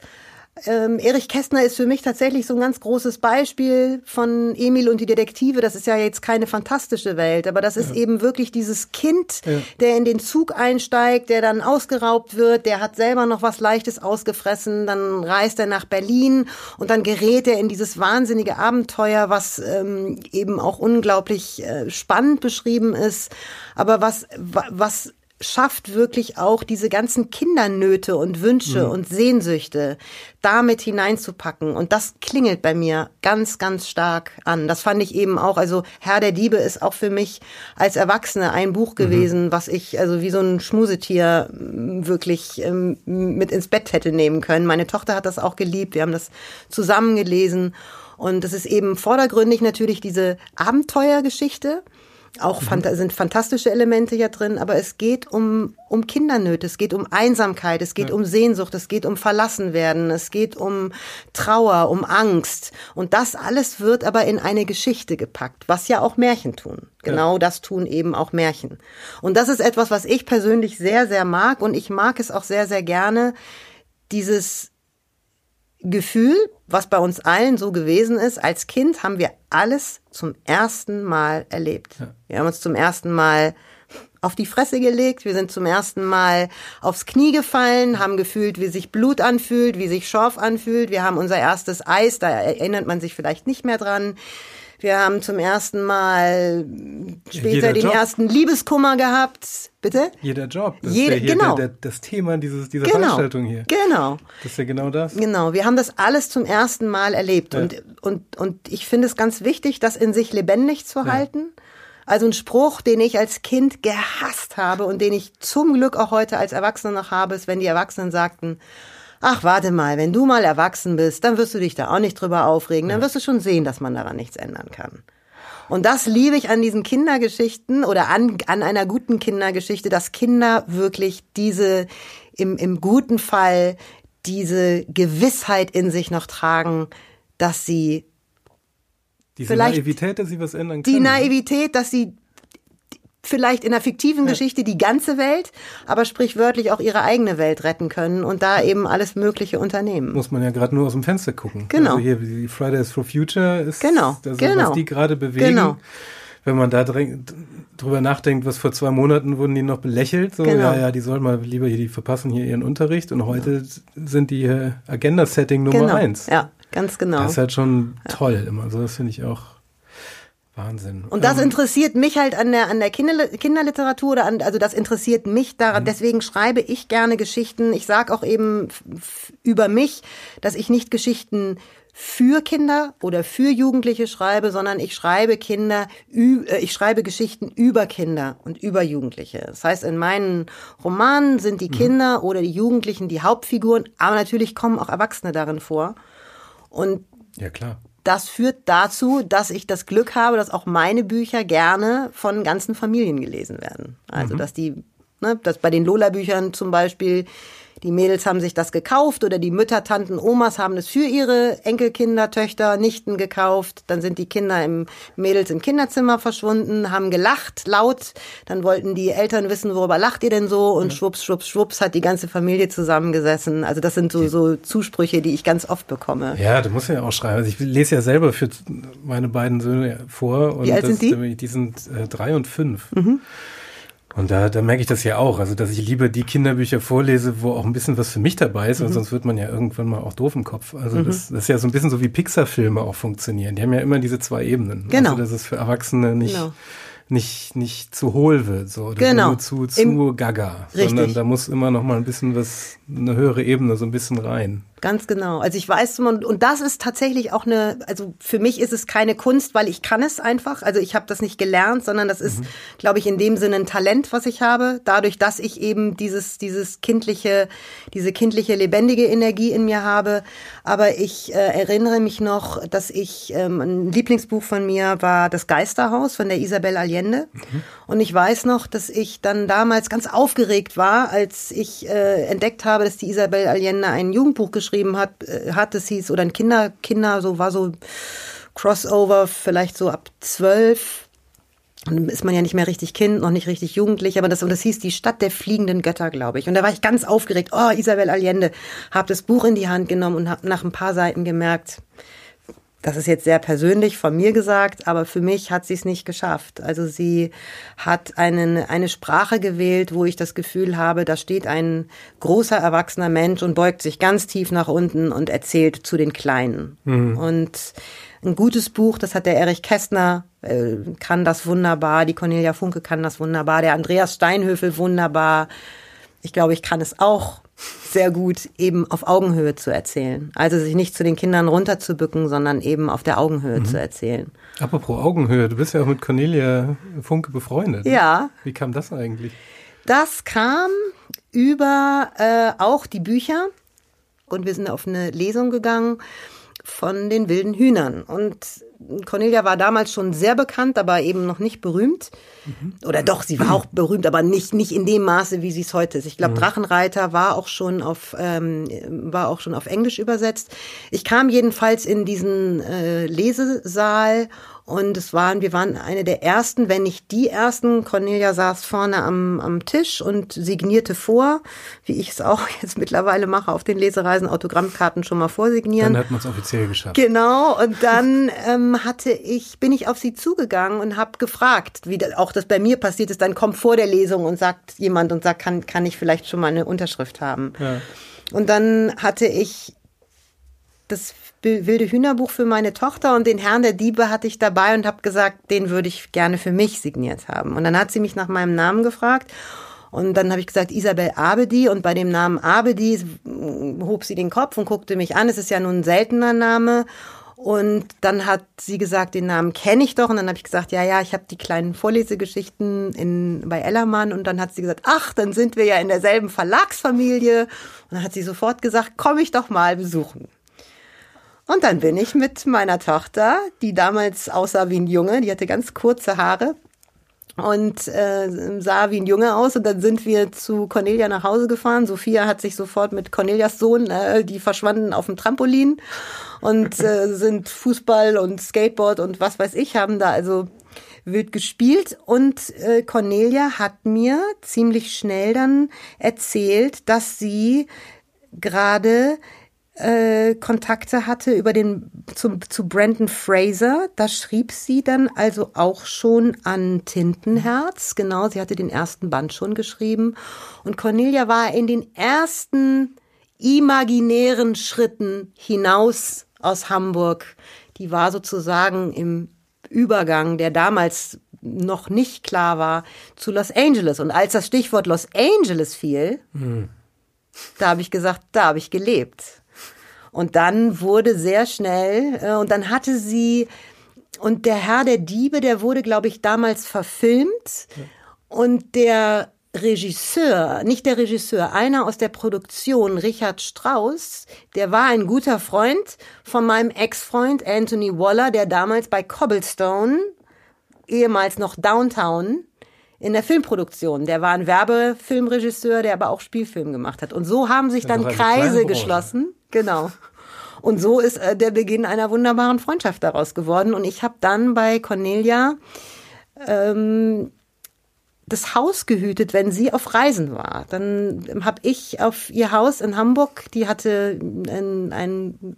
Ähm, Erich Kästner ist für mich tatsächlich so ein ganz großes Beispiel von Emil und die Detektive. Das ist ja jetzt keine fantastische Welt, aber das ist ja. eben wirklich dieses Kind, ja. der in den Zug einsteigt, der dann ausgeraubt wird, der hat selber noch was Leichtes ausgefressen, dann reist er nach Berlin und dann gerät er in dieses wahnsinnige Abenteuer, was ähm, eben auch unglaublich äh, spannend beschrieben ist, aber was, was schafft wirklich auch diese ganzen Kindernöte und Wünsche mhm. und Sehnsüchte damit hineinzupacken. Und das klingelt bei mir ganz, ganz stark an. Das fand ich eben auch, also Herr der Diebe ist auch für mich als Erwachsene ein Buch mhm. gewesen, mhm. was ich also wie so ein Schmusetier wirklich ähm, mit ins Bett hätte nehmen können. Meine Tochter hat das auch geliebt. Wir haben das zusammen gelesen. Und es ist eben vordergründig natürlich diese Abenteuergeschichte auch mhm. sind fantastische Elemente ja drin, aber es geht um, um Kindernöte, es geht um Einsamkeit, es geht ja. um Sehnsucht, es geht um Verlassenwerden, es geht um Trauer, um Angst. Und das alles wird aber in eine Geschichte gepackt, was ja auch Märchen tun. Genau ja. das tun eben auch Märchen. Und das ist etwas, was ich persönlich sehr, sehr mag und ich mag es auch sehr, sehr gerne, dieses Gefühl, was bei uns allen so gewesen ist, als Kind haben wir alles zum ersten Mal erlebt. Ja. Wir haben uns zum ersten Mal auf die Fresse gelegt. Wir sind zum ersten Mal aufs Knie gefallen, haben gefühlt, wie sich Blut anfühlt, wie sich Schorf anfühlt. Wir haben unser erstes Eis, da erinnert man sich vielleicht nicht mehr dran. Wir haben zum ersten Mal später Jeder den Job. ersten Liebeskummer gehabt. Bitte? Jeder Job. Das Jede- ist ja genau. der, der, das Thema dieses, dieser Genau. Veranstaltung hier. Genau. Das ist ja genau das. Genau, wir haben das alles zum ersten Mal erlebt Ja. und, und, und ich finde es ganz wichtig, das in sich lebendig zu halten. Also ein Spruch, den ich als Kind gehasst habe und den ich zum Glück auch heute als Erwachsene noch habe, ist, wenn die Erwachsenen sagten, ach, warte mal, wenn du mal erwachsen bist, dann wirst du dich da auch nicht drüber aufregen, dann wirst du schon sehen, dass man daran nichts ändern kann. Und das liebe ich an diesen Kindergeschichten oder an, an einer guten Kindergeschichte, dass Kinder wirklich diese, im, im guten Fall, diese Gewissheit in sich noch tragen, dass sie Diese Vielleicht Naivität, dass sie was ändern die können. Naivität, dass sie vielleicht in der fiktiven Geschichte die ganze Welt, aber sprichwörtlich auch ihre eigene Welt retten können und da eben alles Mögliche unternehmen. Muss man ja gerade nur aus dem Fenster gucken. Genau. Also hier, wie die Fridays for Future ist, Genau, das, genau. was die gerade bewegen. Genau. Wenn man da drüber nachdenkt, was vor zwei Monaten wurden die noch belächelt, so, Genau. ja, ja, die sollen mal lieber hier, die verpassen hier ihren Unterricht und heute sind die Agenda-Setting Nummer genau. eins. Ja, ganz genau. Das ist halt schon toll immer. Also das finde ich auch Wahnsinn. Und das Ähm, interessiert mich halt an der, an der Kinder, Kinderliteratur oder an, also das interessiert mich daran. Mhm. Deswegen schreibe ich gerne Geschichten. Ich sage auch eben über mich, dass ich nicht Geschichten für Kinder oder für Jugendliche schreibe, sondern ich schreibe Kinder, äh, ich schreibe Geschichten über Kinder und über Jugendliche. Das heißt, in meinen Romanen sind Mhm. die Kinder oder die Jugendlichen die Hauptfiguren, aber natürlich kommen auch Erwachsene darin vor. Und ja, klar. Das führt dazu, dass ich das Glück habe, dass auch meine Bücher gerne von ganzen Familien gelesen werden. Also, dass die, ne, dass bei den Lola-Büchern zum Beispiel die Mädels haben sich das gekauft oder die Mütter, Tanten, Omas haben es für ihre Enkelkinder, Töchter, Nichten gekauft. Dann sind die Kinder im Mädels im Kinderzimmer verschwunden, haben gelacht laut. Dann wollten die Eltern wissen, worüber lacht ihr denn so? Und schwupps, schwupps, schwupps hat die ganze Familie zusammengesessen. Also das sind so, so Zusprüche, die ich ganz oft bekomme. Ja, du musst ja auch schreiben. Also ich lese ja selber für meine beiden Söhne vor. Und Wie alt das, sind die? Die sind äh, drei und fünf. Und da, da merke ich das ja auch, also dass ich lieber die Kinderbücher vorlese, wo auch ein bisschen was für mich dabei ist, weil sonst wird man ja irgendwann mal auch doof im Kopf. Also das, das ist ja so ein bisschen so wie Pixar-Filme auch funktionieren. Die haben ja immer diese zwei Ebenen. Genau. Also dass es für Erwachsene nicht, Genau. nicht, nicht zu hohl wird, so oder Genau. nur zu, zu Im- gaga, Richtig. sondern da muss immer noch mal ein bisschen was, eine höhere Ebene, so ein bisschen rein. Ganz genau. Also ich weiß, und, und das ist tatsächlich auch eine, also für mich ist es keine Kunst, weil ich kann es einfach. Also ich habe das nicht gelernt, sondern das ist, glaube ich, in dem Sinne ein Talent, was ich habe. Dadurch, dass ich eben dieses, dieses kindliche, diese kindliche, lebendige Energie in mir habe. Aber ich äh, erinnere mich noch, dass ich, ähm, ein Lieblingsbuch von mir war Das Geisterhaus von der Isabel Allende. Und ich weiß noch, dass ich dann damals ganz aufgeregt war, als ich äh, entdeckt habe, dass die Isabel Allende ein Jugendbuch geschrieben hat, äh, hat es hieß, oder ein Kinder, Kinder, so war so Crossover, vielleicht so ab zwölf. Dann ist man ja nicht mehr richtig Kind, noch nicht richtig Jugendlich, aber das, und das hieß die Stadt der fliegenden Götter, glaube ich. Und da war ich ganz aufgeregt. Oh, Isabel Allende, habe das Buch in die Hand genommen und habe nach ein paar Seiten gemerkt, das ist jetzt sehr persönlich von mir gesagt, aber für mich hat sie es nicht geschafft. Also sie hat einen, eine Sprache gewählt, wo ich das Gefühl habe, da steht ein großer erwachsener Mensch und beugt sich ganz tief nach unten und erzählt zu den Kleinen. Und ein gutes Buch, das hat der Erich Kästner, äh, kann das wunderbar, die Cornelia Funke kann das wunderbar, der Andreas Steinhöfel wunderbar. Ich glaube, ich kann es auch sehr gut, eben auf Augenhöhe zu erzählen. Also sich nicht zu den Kindern runterzubücken, sondern eben auf der Augenhöhe zu erzählen. Apropos Augenhöhe, du bist ja auch mit Cornelia Funke befreundet. Ja. Wie kam das eigentlich? Das kam über äh, auch die Bücher und wir sind auf eine Lesung gegangen von den wilden Hühnern. Und Cornelia war damals schon sehr bekannt, aber eben noch nicht berühmt. Oder doch, sie war auch berühmt, aber nicht, nicht in dem Maße, wie sie es heute ist. Ich glaube, Drachenreiter war auch schon auf, ähm, war auch schon auf Englisch übersetzt. Ich kam jedenfalls in diesen äh, Lesesaal und es waren, wir waren eine der ersten, wenn nicht die ersten. Cornelia saß vorne am, am Tisch und signierte vor, wie ich es auch jetzt mittlerweile mache, auf den Lesereisen Autogrammkarten schon mal vorsignieren. Dann hat man es offiziell geschafft. Genau, und dann ähm, hatte ich, bin ich auf sie zugegangen und habe gefragt, wie auch das bei mir passiert ist. Dann kommt vor der Lesung und sagt jemand und sagt, kann, kann ich vielleicht schon mal eine Unterschrift haben? Ja. Und dann hatte ich das wilde Hühnerbuch für meine Tochter und den Herrn der Diebe hatte ich dabei und habe gesagt, den würde ich gerne für mich signiert haben. Und dann hat sie mich nach meinem Namen gefragt und dann habe ich gesagt, Isabel Abedi. Und bei dem Namen Abedi hob sie den Kopf und guckte mich an. Es ist ja nun ein seltener Name. Und dann hat sie gesagt, den Namen kenne ich doch. Und dann habe ich gesagt, ja, ja, ich habe die kleinen Vorlesegeschichten in, bei Ellermann. Und dann hat sie gesagt, ach, dann sind wir ja in derselben Verlagsfamilie. Und dann hat sie sofort gesagt, komm ich doch mal besuchen. Und dann bin ich mit meiner Tochter, die damals aussah wie ein Junge, die hatte ganz kurze Haare, und äh, sah wie ein Junge aus. Und dann sind wir zu Cornelia nach Hause gefahren. Sophia hat sich sofort mit Cornelias Sohn, äh, die verschwanden auf dem Trampolin und äh, sind Fußball und Skateboard und was weiß ich, haben da also wild gespielt. Und äh, Cornelia hat mir ziemlich schnell dann erzählt, dass sie gerade äh, Kontakte hatte über den zum, zu Brandon Fraser. Da schrieb sie dann also auch schon an Tintenherz. Genau, sie hatte den ersten Band schon geschrieben. Und Cornelia war in den ersten imaginären Schritten hinaus aus Hamburg. Die war sozusagen im Übergang, der damals noch nicht klar war, zu Los Angeles. Und als das Stichwort Los Angeles fiel, mhm. da habe ich gesagt, da habe ich gelebt. Und dann wurde sehr schnell, äh, und dann hatte sie, und der Herr der Diebe, der wurde, glaube ich, damals verfilmt. Und der Regisseur, nicht der Regisseur, einer aus der Produktion, Richard Strauss, der war ein guter Freund von meinem Ex-Freund Anthony Waller, der damals bei Cobblestone, ehemals noch Downtown, in der Filmproduktion. Der war ein Werbefilmregisseur, der aber auch Spielfilm gemacht hat. Und so haben sich dann Kreise geschlossen. Genau. Und so ist äh, der Beginn einer wunderbaren Freundschaft daraus geworden. Und ich habe dann bei Cornelia ähm, das Haus gehütet, wenn sie auf Reisen war. Dann habe ich auf ihr Haus in Hamburg, die hatte einen, einen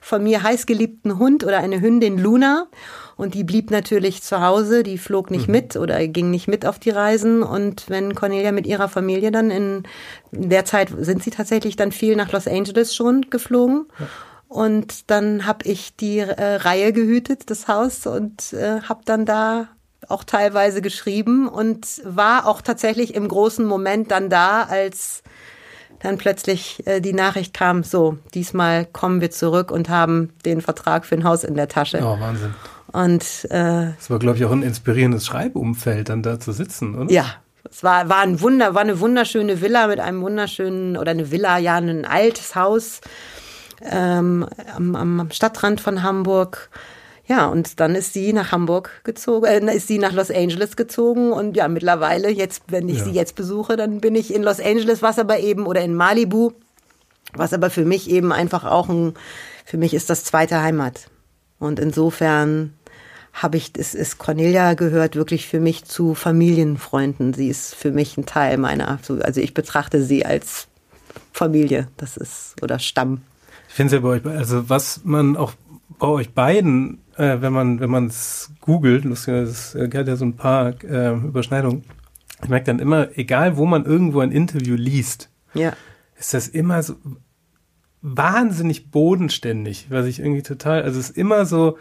von mir heißgeliebten Hund oder eine Hündin Luna und die blieb natürlich zu Hause, die flog nicht mhm. mit oder ging nicht mit auf die Reisen. Und wenn Cornelia mit ihrer Familie dann in, der Zeit sind sie tatsächlich dann viel nach Los Angeles schon geflogen. Ja. Und dann habe ich die äh, Reihe gehütet, das Haus, und äh, habe dann da auch teilweise geschrieben und war auch tatsächlich im großen Moment dann da, als dann plötzlich äh, die Nachricht kam, so, diesmal kommen wir zurück und haben den Vertrag für ein Haus in der Tasche. Oh, Wahnsinn. Und äh, das war, glaube ich, auch ein inspirierendes Schreibumfeld, dann da zu sitzen, oder? Ja, es war, war ein Wunder, war eine wunderschöne Villa mit einem wunderschönen, oder eine Villa, ja, ein altes Haus ähm, am, am Stadtrand von Hamburg. Ja, und dann ist sie nach Hamburg gezogen, äh, ist sie nach Los Angeles gezogen und ja, mittlerweile, jetzt, wenn ich ja. sie jetzt besuche, dann bin ich in Los Angeles, was aber eben, oder in Malibu, was aber für mich eben einfach auch ein, für mich ist das zweite Heimat. Und insofern habe ich, es ist Cornelia gehört wirklich für mich zu Familienfreunden. Sie ist für mich ein Teil meiner, also ich betrachte sie als Familie, das ist, oder Stamm. Ich finde es ja bei euch, also was man auch bei euch beiden, äh, wenn man, wenn man es googelt, es hat ja so ein paar äh, Überschneidungen, ich merke dann immer, egal wo man irgendwo ein Interview liest, ja. ist das immer so wahnsinnig bodenständig, was ich irgendwie total, also es ist immer so,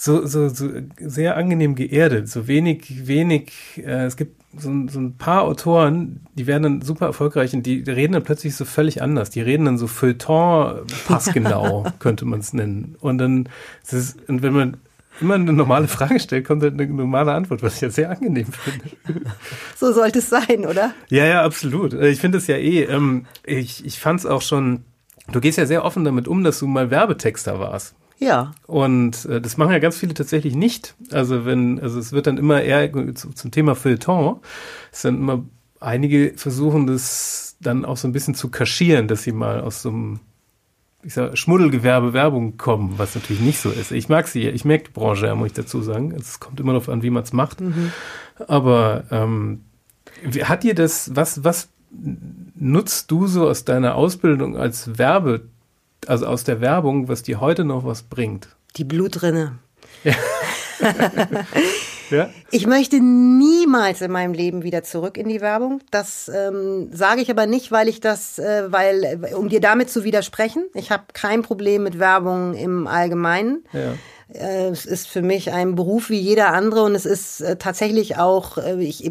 so, so, so sehr angenehm geerdet, so wenig, wenig, äh, es gibt so, so ein paar Autoren, die werden dann super erfolgreich und die, reden dann plötzlich so völlig anders. Die reden dann so Feuilleton passgenau, könnte man es nennen. Und dann, ist es, und wenn man immer eine normale Frage stellt, kommt halt eine normale Antwort, was ich ja sehr angenehm finde. So sollte es sein, oder? Ja, ja, absolut. Äh, ich finde es ja eh, ähm, ich, ich fand es auch schon, du gehst ja sehr offen damit um, dass du mal Werbetexter warst. Ja. Und äh, das machen ja ganz viele tatsächlich nicht. Also wenn, also es wird dann immer eher zu, zum Thema Feuilleton, es sind immer einige versuchen das dann auch so ein bisschen zu kaschieren, dass sie mal aus so einem ich sag, Schmuddelgewerbe Werbung kommen, was natürlich nicht so ist. Ich mag sie, ich mag die Branche, ja, muss ich dazu sagen. Es kommt immer darauf an, wie man es macht. Mhm. Aber ähm, hat dir das, was, was nutzt du so aus deiner Ausbildung als Werbe also aus der Werbung, was dir heute noch was bringt? Die Blutrinne. Ja. ja. Ich möchte niemals in meinem Leben wieder zurück in die Werbung. Das ähm, sage ich aber nicht, weil ich das, äh, weil, um dir damit zu widersprechen. Ich habe kein Problem mit Werbung im Allgemeinen. Ja. Äh, es ist für mich ein Beruf wie jeder andere und es ist äh, tatsächlich auch, äh, ich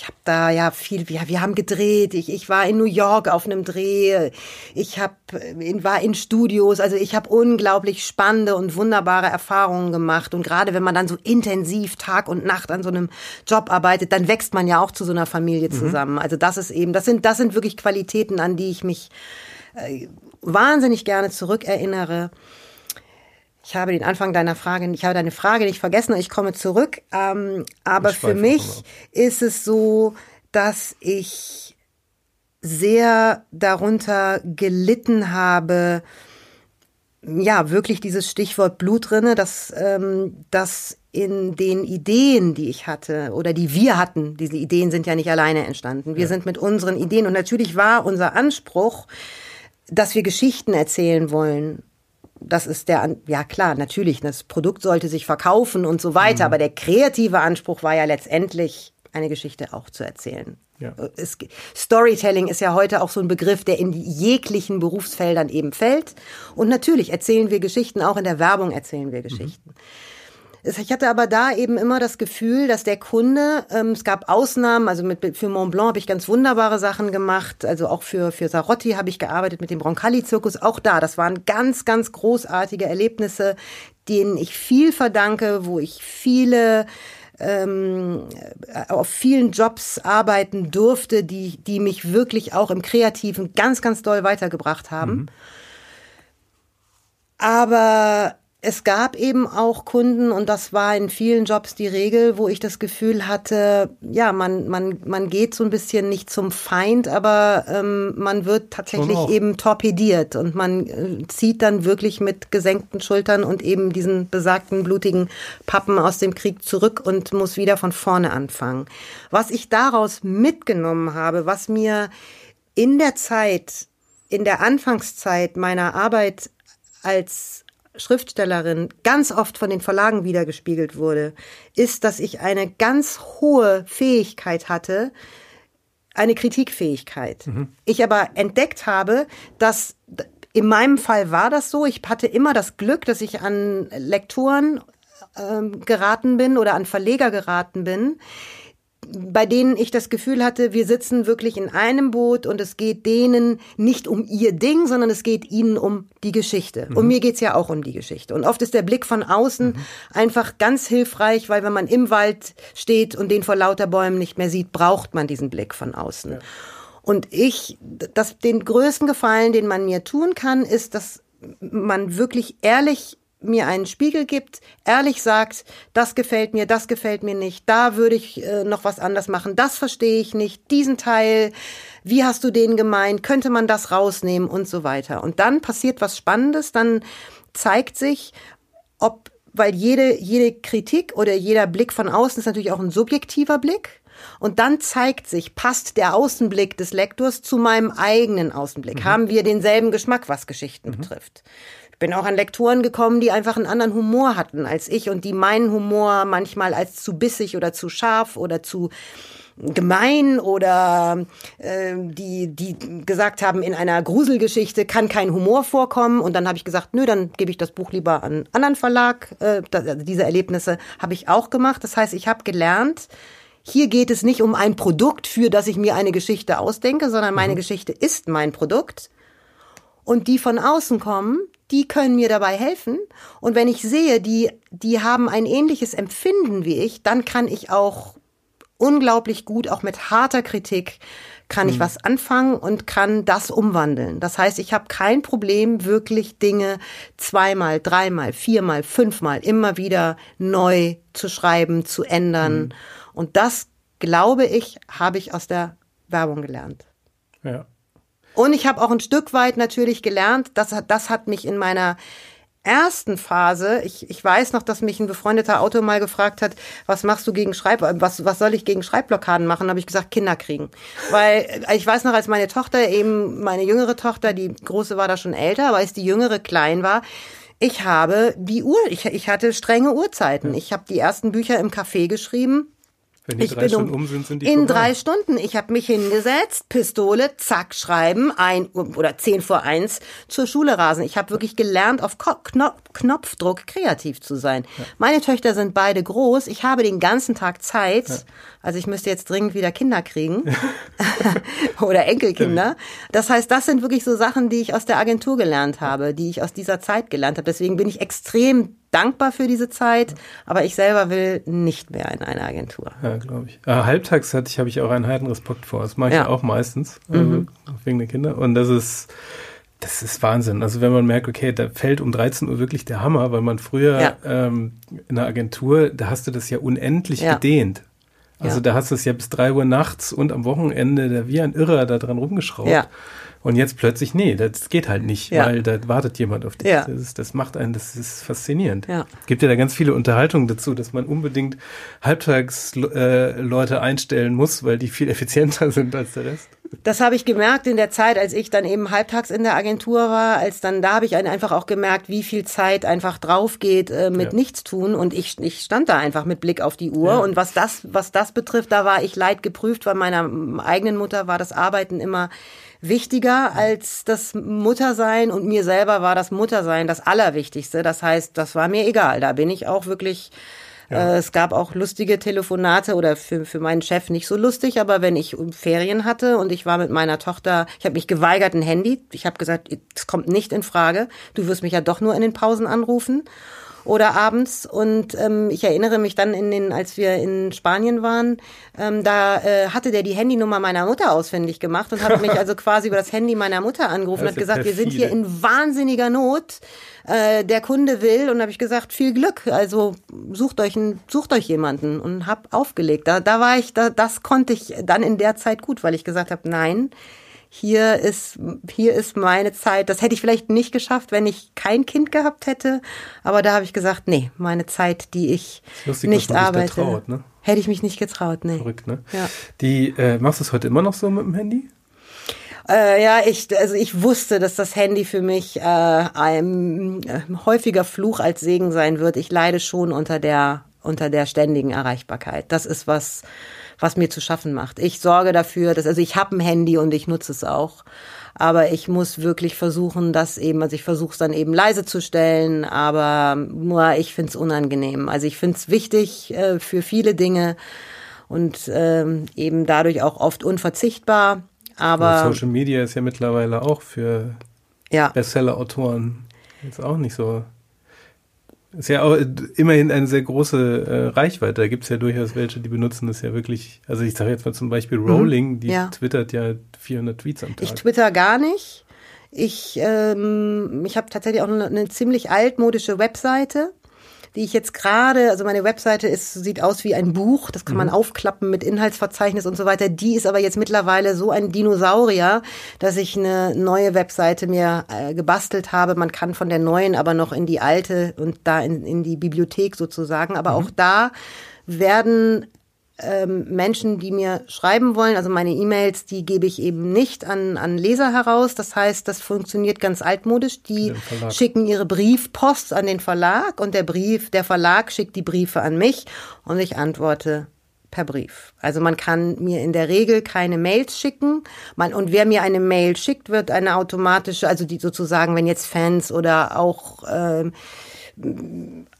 ich habe da ja viel, ja, wir haben gedreht. Ich, ich war in New York auf einem Dreh. Ich hab, in, war in Studios. Also ich habe unglaublich spannende und wunderbare Erfahrungen gemacht. Und gerade wenn man dann so intensiv Tag und Nacht an so einem Job arbeitet, dann wächst man ja auch zu so einer Familie mhm. zusammen. Mhm. Also das ist eben, das sind, das sind wirklich Qualitäten, an die ich mich äh, wahnsinnig gerne zurückerinnere. Ich habe den Anfang deiner Frage, ich habe deine Frage nicht vergessen ich komme zurück. Ähm, aber für mich ist es so, dass ich sehr darunter gelitten habe, ja, wirklich dieses Stichwort Blutrinne, dass ähm, das in den Ideen, die ich hatte oder die wir hatten, diese Ideen sind ja nicht alleine entstanden. Wir ja. sind mit unseren Ideen und natürlich war unser Anspruch, dass wir Geschichten erzählen wollen das ist der, ja klar, natürlich, das Produkt sollte sich verkaufen und so weiter, mhm. aber der kreative Anspruch war ja letztendlich, eine Geschichte auch zu erzählen. Ja. Es, Storytelling ist ja heute auch so ein Begriff, der in jeglichen Berufsfeldern eben fällt. Und natürlich erzählen wir Geschichten, auch in der Werbung erzählen wir Geschichten. Mhm. Ich hatte aber da eben immer das Gefühl, dass der Kunde, ähm, es gab Ausnahmen, also mit, für Mont Blanc habe ich ganz wunderbare Sachen gemacht, also auch für, für Sarotti habe ich gearbeitet mit dem Roncalli-Zirkus, auch da, das waren ganz, ganz großartige Erlebnisse, denen ich viel verdanke, wo ich viele ähm, auf vielen Jobs arbeiten durfte, die, die mich wirklich auch im Kreativen ganz, ganz doll weitergebracht haben. Mhm. Aber es gab eben auch Kunden und das war in vielen Jobs die Regel, wo ich das Gefühl hatte, ja, man man man geht so ein bisschen nicht zum Feind, aber ähm, man wird tatsächlich eben torpediert und man äh, zieht dann wirklich mit gesenkten Schultern und eben diesen besagten blutigen Pappen aus dem Krieg zurück und muss wieder von vorne anfangen. Was ich daraus mitgenommen habe, was mir in der Zeit, in der Anfangszeit meiner Arbeit als Schriftstellerin ganz oft von den Verlagen wiedergespiegelt wurde, ist, dass ich eine ganz hohe Fähigkeit hatte, eine Kritikfähigkeit. Mhm. Ich aber entdeckt habe, dass in meinem Fall war das so. Ich hatte immer das Glück, dass ich an Lektoren ähm, geraten bin oder an Verleger geraten bin, bei denen ich das Gefühl hatte, wir sitzen wirklich in einem Boot und es geht denen nicht um ihr Ding, sondern es geht ihnen um die Geschichte. Mhm. Und mir geht's ja auch um die Geschichte. Und oft ist der Blick von außen mhm. einfach ganz hilfreich, weil wenn man im Wald steht und den vor lauter Bäumen nicht mehr sieht, braucht man diesen Blick von außen. Ja. Und ich, das, den größten Gefallen, den man mir tun kann, ist, dass man wirklich ehrlich mir einen Spiegel gibt, ehrlich sagt, das gefällt mir, das gefällt mir nicht, da würde ich äh, noch was anders machen, das verstehe ich nicht, diesen Teil, wie hast du den gemeint, könnte man das rausnehmen und so weiter. Und dann passiert was Spannendes, dann zeigt sich, ob, weil jede, jede Kritik oder jeder Blick von außen ist natürlich auch ein subjektiver Blick. Und dann zeigt sich, passt der Außenblick des Lektors zu meinem eigenen Außenblick? Mhm. Haben wir denselben Geschmack, was Geschichten mhm. betrifft? Bin auch an Lektoren gekommen, die einfach einen anderen Humor hatten als ich und die meinen Humor manchmal als zu bissig oder zu scharf oder zu gemein oder äh, die die gesagt haben in einer Gruselgeschichte kann kein Humor vorkommen. Und dann habe ich gesagt nö dann gebe ich das Buch lieber an einen anderen Verlag. Äh, das, also diese Erlebnisse habe ich auch gemacht. Das heißt ich habe gelernt hier geht es nicht um ein Produkt für das ich mir eine Geschichte ausdenke sondern meine mhm. Geschichte ist mein Produkt. Und die von außen kommen die können mir dabei helfen. Und wenn ich sehe, die, die haben ein ähnliches Empfinden wie ich, dann kann ich auch unglaublich gut, auch mit harter Kritik, kann ich mhm. was anfangen und kann das umwandeln. Das heißt, ich habe kein Problem, wirklich Dinge zweimal, dreimal, viermal, fünfmal immer wieder neu zu schreiben, zu ändern. Mhm. Und das, glaube ich, habe ich aus der Werbung gelernt. Ja. Und ich habe auch ein Stück weit natürlich gelernt, das, das hat mich in meiner ersten Phase, ich, ich weiß noch, dass mich ein befreundeter Autor mal gefragt hat, was machst du gegen Schreib, was, was soll ich gegen Schreibblockaden machen? habe ich gesagt, Kinder kriegen. Weil ich weiß noch, als meine Tochter, eben meine jüngere Tochter, die große war da schon älter, aber als die jüngere klein war, Ich habe die Uhr, ich, ich hatte strenge Uhrzeiten. Ich habe die ersten Bücher im Café geschrieben. Wenn die ich drei Stunden um, um sind, sind die In vorbei. drei Stunden. Ich habe mich hingesetzt, Pistole, zack, schreiben, ein oder zehn vor eins zur Schule rasen. Ich habe wirklich gelernt, auf Knopf, Knopfdruck kreativ zu sein. Ja. Meine Töchter sind beide groß. Ich habe den ganzen Tag Zeit. Ja. Also ich müsste jetzt dringend wieder Kinder kriegen oder Enkelkinder. Das heißt, das sind wirklich so Sachen, die ich aus der Agentur gelernt habe, die ich aus dieser Zeit gelernt habe. Deswegen bin ich extrem dankbar für diese Zeit, aber ich selber will nicht mehr in eine Agentur. Ja, glaube ich. Äh, halbtags hatte ich, habe ich auch einen heiden Respekt vor. Das mache ich ja. auch meistens, mhm. wegen der Kinder. Und das ist, das ist Wahnsinn. Also wenn man merkt, okay, da fällt um 13 Uhr wirklich der Hammer, weil man früher ja. ähm, in einer Agentur, da hast du das ja unendlich ja. gedehnt. Also ja. da hast du es ja bis drei Uhr nachts und am Wochenende da wie ein Irrer da dran rumgeschraubt. Ja. Und jetzt plötzlich, nee, das geht halt nicht, ja. weil da wartet jemand auf dich. Ja. Das, ist, das macht einen, das ist faszinierend. Ja. Gibt ja da ganz viele Unterhaltungen dazu, dass man unbedingt Halbtagsleute äh, einstellen muss, weil die viel effizienter sind als der Rest. Das habe ich gemerkt in der Zeit, als ich dann eben halbtags in der Agentur war, als dann da habe ich einfach auch gemerkt, wie viel Zeit einfach drauf geht äh, mit ja. Nichtstun und ich, ich stand da einfach mit Blick auf die Uhr ja. und was das was das betrifft, da war ich leid geprüft, weil meiner eigenen Mutter war das Arbeiten immer wichtiger als das Muttersein und mir selber war das Muttersein das Allerwichtigste. Das heißt, das war mir egal. Da bin ich auch wirklich ja. Äh, es gab auch lustige Telefonate oder für, für meinen Chef nicht so lustig, aber wenn ich Ferien hatte und ich war mit meiner Tochter, ich habe mich geweigert, ein Handy. Ich habe gesagt, es kommt nicht in Frage. Du wirst mich ja doch nur in den Pausen anrufen oder abends. Und ähm, ich erinnere mich dann in den, als wir in Spanien waren, ähm, da äh, hatte der die Handynummer meiner Mutter ausfindig gemacht und hat mich also quasi über das Handy meiner Mutter angerufen und hat gesagt, wir sind hier in wahnsinniger Not. Äh, der Kunde will und habe ich gesagt, viel Glück. Also sucht euch einen, sucht euch jemanden und hab aufgelegt. Da, da war ich, da, das konnte ich dann in der Zeit gut, weil ich gesagt habe, nein, hier ist, hier ist meine Zeit. Das hätte ich vielleicht nicht geschafft, wenn ich kein Kind gehabt hätte. Aber da habe ich gesagt, nee, meine Zeit, die ich lustig, nicht arbeite. Traut, ne? Hätte ich mich nicht getraut, nee. Verrückt, ne? Ja. Die, äh, machst du es heute immer noch so mit dem Handy? Äh, ja, ich, also ich wusste, dass das Handy für mich äh, ein äh, häufiger Fluch als Segen sein wird. Ich leide schon unter der unter der ständigen Erreichbarkeit. Das ist was, was mir zu schaffen macht. Ich sorge dafür, dass, also ich habe ein Handy und ich nutze es auch. Aber ich muss wirklich versuchen, das eben, also ich versuche es dann eben leise zu stellen, aber nur ich finde es unangenehm. Also ich finde es wichtig äh, für viele Dinge und ähm, eben dadurch auch oft unverzichtbar. Aber Social Media ist ja mittlerweile auch für ja. Bestseller-Autoren jetzt auch nicht so ist ja auch immerhin eine sehr große äh, Reichweite. Da gibt es ja durchaus welche, die benutzen das ja wirklich. Also ich sage jetzt mal zum Beispiel mhm. Rowling, die ja. twittert ja 400 Tweets am Tag. Ich twitter gar nicht. Ich, ähm, ich habe tatsächlich auch eine, eine ziemlich altmodische Webseite die ich jetzt gerade, also meine Webseite ist, sieht aus wie ein Buch, das kann man mhm. aufklappen mit Inhaltsverzeichnis und so weiter. Die ist aber jetzt mittlerweile so ein Dinosaurier, dass ich eine neue Webseite mir äh, gebastelt habe. Man kann von der neuen aber noch in die alte und da in, in die Bibliothek sozusagen. Aber mhm. auch da werden ähm, Menschen, die mir schreiben wollen, also meine E-Mails, die gebe ich eben nicht an, an Leser heraus. Das heißt, das funktioniert ganz altmodisch. Die schicken ihre Briefpost an den Verlag und der Brief, der Verlag schickt die Briefe an mich und ich antworte per Brief. Also man kann mir in der Regel keine Mails schicken. Man, und wer mir eine Mail schickt, wird eine automatische, also die sozusagen, wenn jetzt Fans oder auch ähm,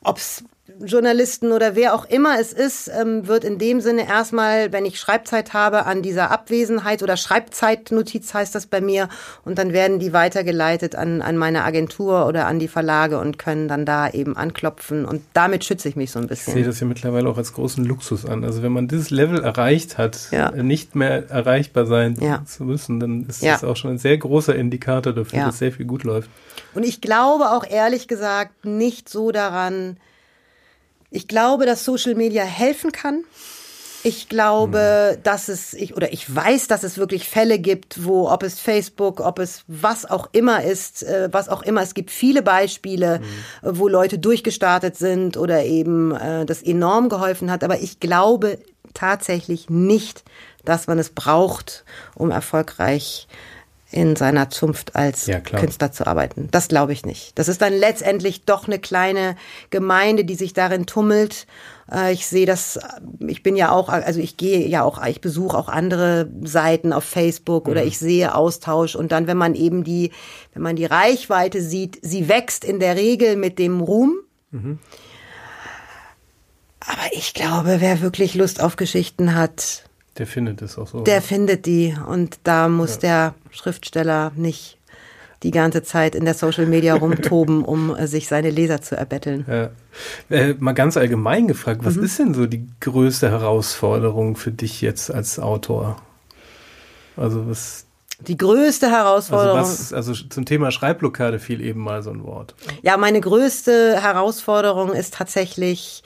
ob's Journalisten oder wer auch immer es ist, ähm, wird in dem Sinne erstmal, wenn ich Schreibzeit habe, an dieser Abwesenheit oder Schreibzeitnotiz heißt das bei mir und dann werden die weitergeleitet an, an meine Agentur oder an die Verlage und können dann da eben anklopfen und damit schütze ich mich so ein bisschen. Ich sehe das ja mittlerweile auch als großen Luxus an. Also wenn man dieses Level erreicht hat, ja. nicht mehr erreichbar sein ja. zu müssen, dann ist ja. das auch schon ein sehr großer Indikator dafür, dass sehr viel gut läuft. Und ich glaube auch ehrlich gesagt nicht so daran, ich glaube, dass Social Media helfen kann. Ich glaube, hm. dass es, ich, oder ich weiß, dass es wirklich Fälle gibt, wo, ob es Facebook, ob es was auch immer ist, äh, was auch immer, es gibt viele Beispiele, hm. wo Leute durchgestartet sind oder eben äh, das enorm geholfen hat. Aber ich glaube tatsächlich nicht, dass man es braucht, um erfolgreich in seiner Zunft als Ja. Künstler zu arbeiten. Das glaube ich nicht. Das ist dann letztendlich doch eine kleine Gemeinde, die sich darin tummelt. Äh, Ich sehe das, ich bin ja auch, also ich gehe ja auch, ich besuche auch andere Seiten auf Facebook oder ich sehe Austausch und dann, wenn man eben die, wenn man die Reichweite sieht, sie wächst in der Regel mit dem Ruhm. Aber ich glaube, wer wirklich Lust auf Geschichten hat, Der findet es auch so. der findet die und da muss der Schriftsteller nicht die ganze Zeit in der Social Media rumtoben, um äh, sich seine Leser zu erbetteln. Ja. Äh, mal ganz allgemein gefragt, Mhm. was ist denn so die größte Herausforderung für dich jetzt als Autor? Also was, Die größte also Herausforderung. was, also zum Thema Schreibblockade fiel eben mal so ein Wort. Ja, meine größte Herausforderung ist tatsächlich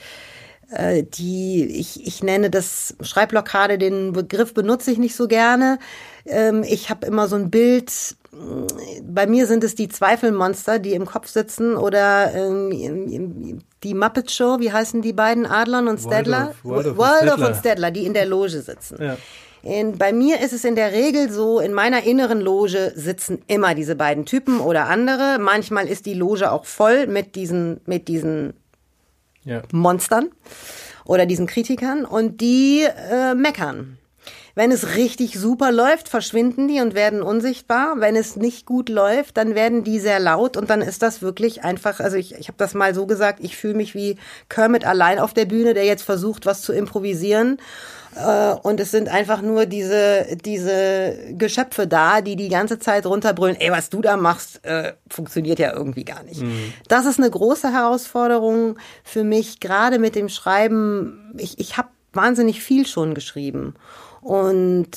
die, ich, ich nenne das Schreibblockade, den Begriff benutze ich nicht so gerne. Ähm, ich habe immer so ein Bild, mh, bei mir sind es die Zweifelmonster, die im Kopf sitzen oder ähm, die Muppet Show, wie heißen die beiden, Adlon und Stedler? Waldorf- Waldorf und Stedtler. und Stedler, die in der Loge sitzen. Ja. In, bei mir ist es in der Regel so, in meiner inneren Loge sitzen immer diese beiden Typen oder andere. Manchmal ist die Loge auch voll mit diesen, mit diesen Ja. Monstern oder diesen Kritikern und die äh, meckern. Wenn es richtig super läuft, verschwinden die und werden unsichtbar. Wenn es nicht gut läuft, dann werden die sehr laut und dann ist das wirklich einfach, also ich, ich habe das mal so gesagt, ich fühle mich wie Kermit allein auf der Bühne, der jetzt versucht, was zu improvisieren. Äh, Und es sind einfach nur diese, diese Geschöpfe da, die die ganze Zeit runterbrüllen, ey, was du da machst, äh, funktioniert ja irgendwie gar nicht. Das ist eine große Herausforderung für mich, gerade mit dem Schreiben. Ich, ich habe wahnsinnig viel schon geschrieben. Und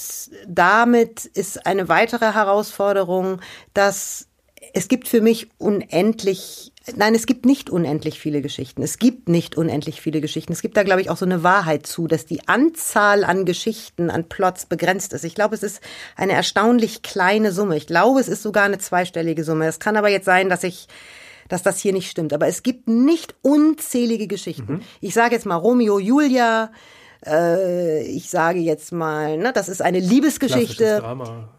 damit ist eine weitere Herausforderung, dass es gibt für mich unendlich, nein, es gibt nicht unendlich viele Geschichten. Es gibt nicht unendlich viele Geschichten. Es gibt da, glaube ich, auch so eine Wahrheit zu, dass die Anzahl an Geschichten, an Plots begrenzt ist. Ich glaube, es ist eine erstaunlich kleine Summe. Ich glaube, es ist sogar eine zweistellige Summe. Es kann aber jetzt sein, dass ich dass das hier nicht stimmt. Aber es gibt nicht unzählige Geschichten. Ich sage jetzt mal Romeo, Julia, äh, ich sage jetzt mal, ne, das ist eine Liebesgeschichte.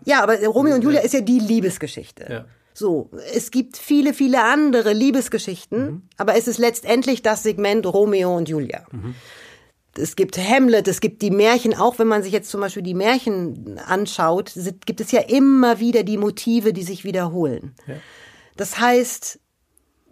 Ja, aber Romeo und Julia ist ja die Liebesgeschichte. Ja. So, es gibt viele, viele andere Liebesgeschichten, aber es ist letztendlich das Segment Romeo und Julia. Es gibt Hamlet, es gibt die Märchen, auch wenn man sich jetzt zum Beispiel die Märchen anschaut, gibt es ja immer wieder die Motive, die sich wiederholen. Das heißt,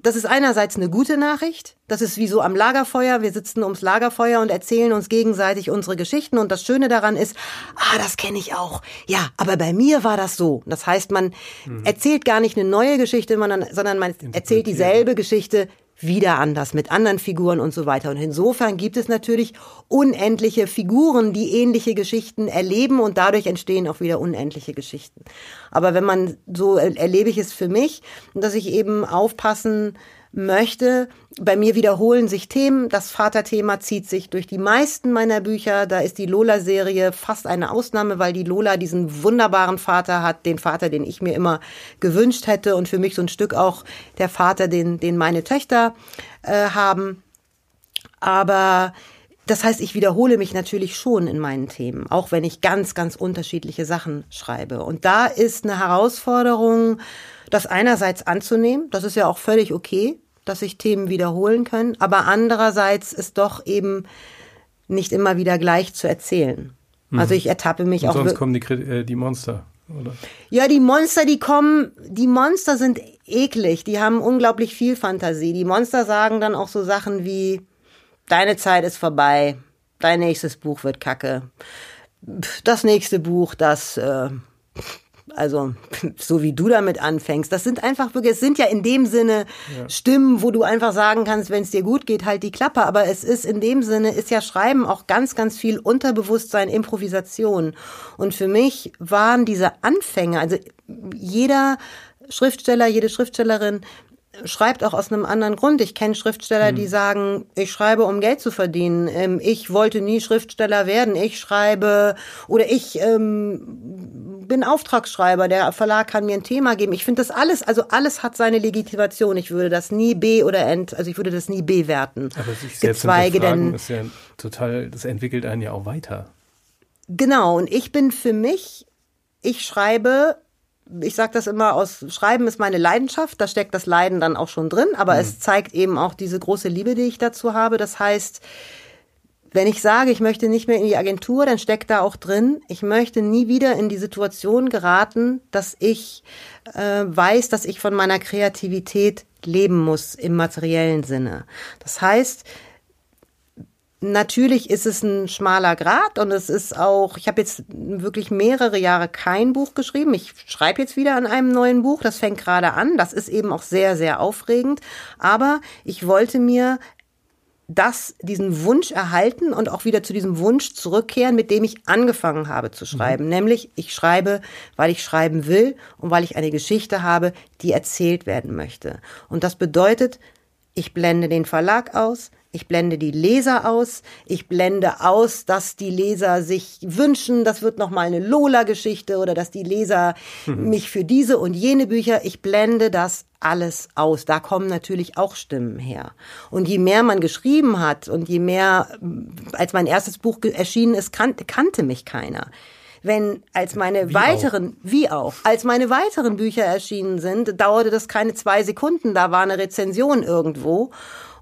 das ist einerseits eine gute Nachricht. Das ist wie so am Lagerfeuer. Wir sitzen ums Lagerfeuer und erzählen uns gegenseitig unsere Geschichten. Und das Schöne daran ist, ah, das kenne ich auch. Ja, aber bei mir war das so. Das heißt, man erzählt gar nicht eine neue Geschichte, sondern sondern man erzählt dieselbe Geschichte wieder anders mit anderen Figuren und so weiter. Und insofern gibt es natürlich unendliche Figuren, die ähnliche Geschichten erleben und dadurch entstehen auch wieder unendliche Geschichten. Aber wenn man, so er- erlebe ich es für mich, dass ich eben aufpassen möchte. Bei mir wiederholen sich Themen. Das Vaterthema zieht sich durch die meisten meiner Bücher. Da ist die Lola-Serie fast eine Ausnahme, weil die Lola diesen wunderbaren Vater hat, den Vater, den ich mir immer gewünscht hätte und für mich so ein Stück auch der Vater, den, den meine Töchter äh, haben. Aber das heißt, ich wiederhole mich natürlich schon in meinen Themen, auch wenn ich ganz, ganz unterschiedliche Sachen schreibe. Und da ist eine Herausforderung, das einerseits anzunehmen, das ist ja auch völlig okay, dass sich Themen wiederholen können, aber andererseits ist doch eben nicht immer wieder gleich zu erzählen. Also ich ertappe mich Und auch sonst kommen die, äh, die Monster, oder? ja, die Monster, die kommen, die Monster sind eklig, die haben unglaublich viel Fantasie. Die Monster sagen dann auch so Sachen wie, deine Zeit ist vorbei, dein nächstes Buch wird kacke. Das nächste Buch, das, äh, also so wie du damit anfängst, das sind einfach wirklich, es sind ja in dem Sinne Stimmen, wo du einfach sagen kannst, wenn es dir gut geht, halt die Klappe. Aber es ist in dem Sinne, ist ja Schreiben auch ganz, ganz viel Unterbewusstsein, Improvisation. Und für mich waren diese Anfänge, also jeder Schriftsteller, jede Schriftstellerin schreibt auch aus einem anderen Grund. Ich kenne Schriftsteller, die sagen, ich schreibe, um Geld zu verdienen. Ähm, ich wollte nie Schriftsteller werden. Ich schreibe oder ich ähm, bin Auftragsschreiber. Der Verlag kann mir ein Thema geben. Ich finde das alles, also alles hat seine Legitimation. Ich würde das nie B oder Ent, also ich würde das nie bewerten. Aber sich selbst Geschweige denn, ist ja total, das entwickelt einen ja auch weiter. Genau, und ich bin für mich, ich schreibe ich sage das immer, aus Schreiben ist meine Leidenschaft, da steckt das Leiden dann auch schon drin, aber mhm. es zeigt eben auch diese große Liebe, die ich dazu habe. Das heißt, wenn ich sage, ich möchte nicht mehr in die Agentur, dann steckt da auch drin, ich möchte nie wieder in die Situation geraten, dass ich äh, weiß, dass ich von meiner Kreativität leben muss im materiellen Sinne. Das heißt, Natürlich ist es ein schmaler Grad und es ist auch, ich habe jetzt wirklich mehrere Jahre kein Buch geschrieben. Ich schreibe jetzt wieder an einem neuen Buch, das fängt gerade an. Das ist eben auch sehr, sehr aufregend. Aber ich wollte mir das, diesen Wunsch erhalten und auch wieder zu diesem Wunsch zurückkehren, mit dem ich angefangen habe zu schreiben. Mhm. Nämlich, ich schreibe, weil ich schreiben will und weil ich eine Geschichte habe, die erzählt werden möchte. Und das bedeutet, ich blende den Verlag aus, ich blende die Leser aus. Ich blende aus, dass die Leser sich wünschen, das wird noch mal eine Lola-Geschichte oder dass die Leser mhm. mich für diese und jene Bücher. Ich blende das alles aus. Da kommen natürlich auch Stimmen her. Und je mehr man geschrieben hat und je mehr, als mein erstes Buch erschienen ist, kannte, kannte mich keiner wenn als meine wie weiteren, auch. wie auch, als meine weiteren Bücher erschienen sind, dauerte das keine zwei Sekunden, da war eine Rezension irgendwo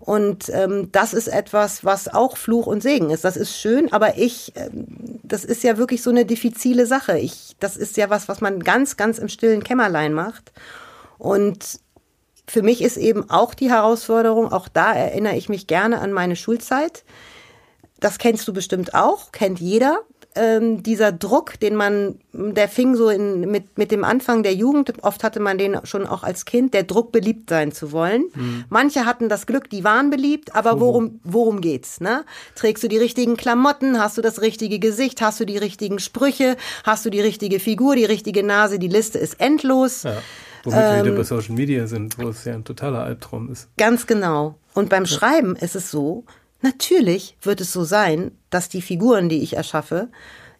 und ähm, das ist etwas, was auch Fluch und Segen ist. Das ist schön, aber ich, ähm, das ist ja wirklich so eine diffizile Sache. Ich, das ist ja was, was man ganz, ganz im stillen Kämmerlein macht. Und für mich ist eben auch die Herausforderung, auch da erinnere ich mich gerne an meine Schulzeit. Das kennst du bestimmt auch, kennt jeder ähm, dieser Druck, den man, der fing so in, mit, mit dem Anfang der Jugend, oft hatte man den schon auch als Kind, der Druck beliebt sein zu wollen. Mhm. Manche hatten das Glück, die waren beliebt, aber worum, worum geht's? Ne? Trägst du die richtigen Klamotten? Hast du das richtige Gesicht? Hast du die richtigen Sprüche? Hast du die richtige Figur, die richtige Nase? Die Liste ist endlos. Ja. Womit ähm, wir wieder bei Social Media sind, wo es ja ein totaler Albtraum ist. Ganz genau. Und beim. Schreiben ist es so, Natürlich wird es so sein, dass die Figuren, die ich erschaffe,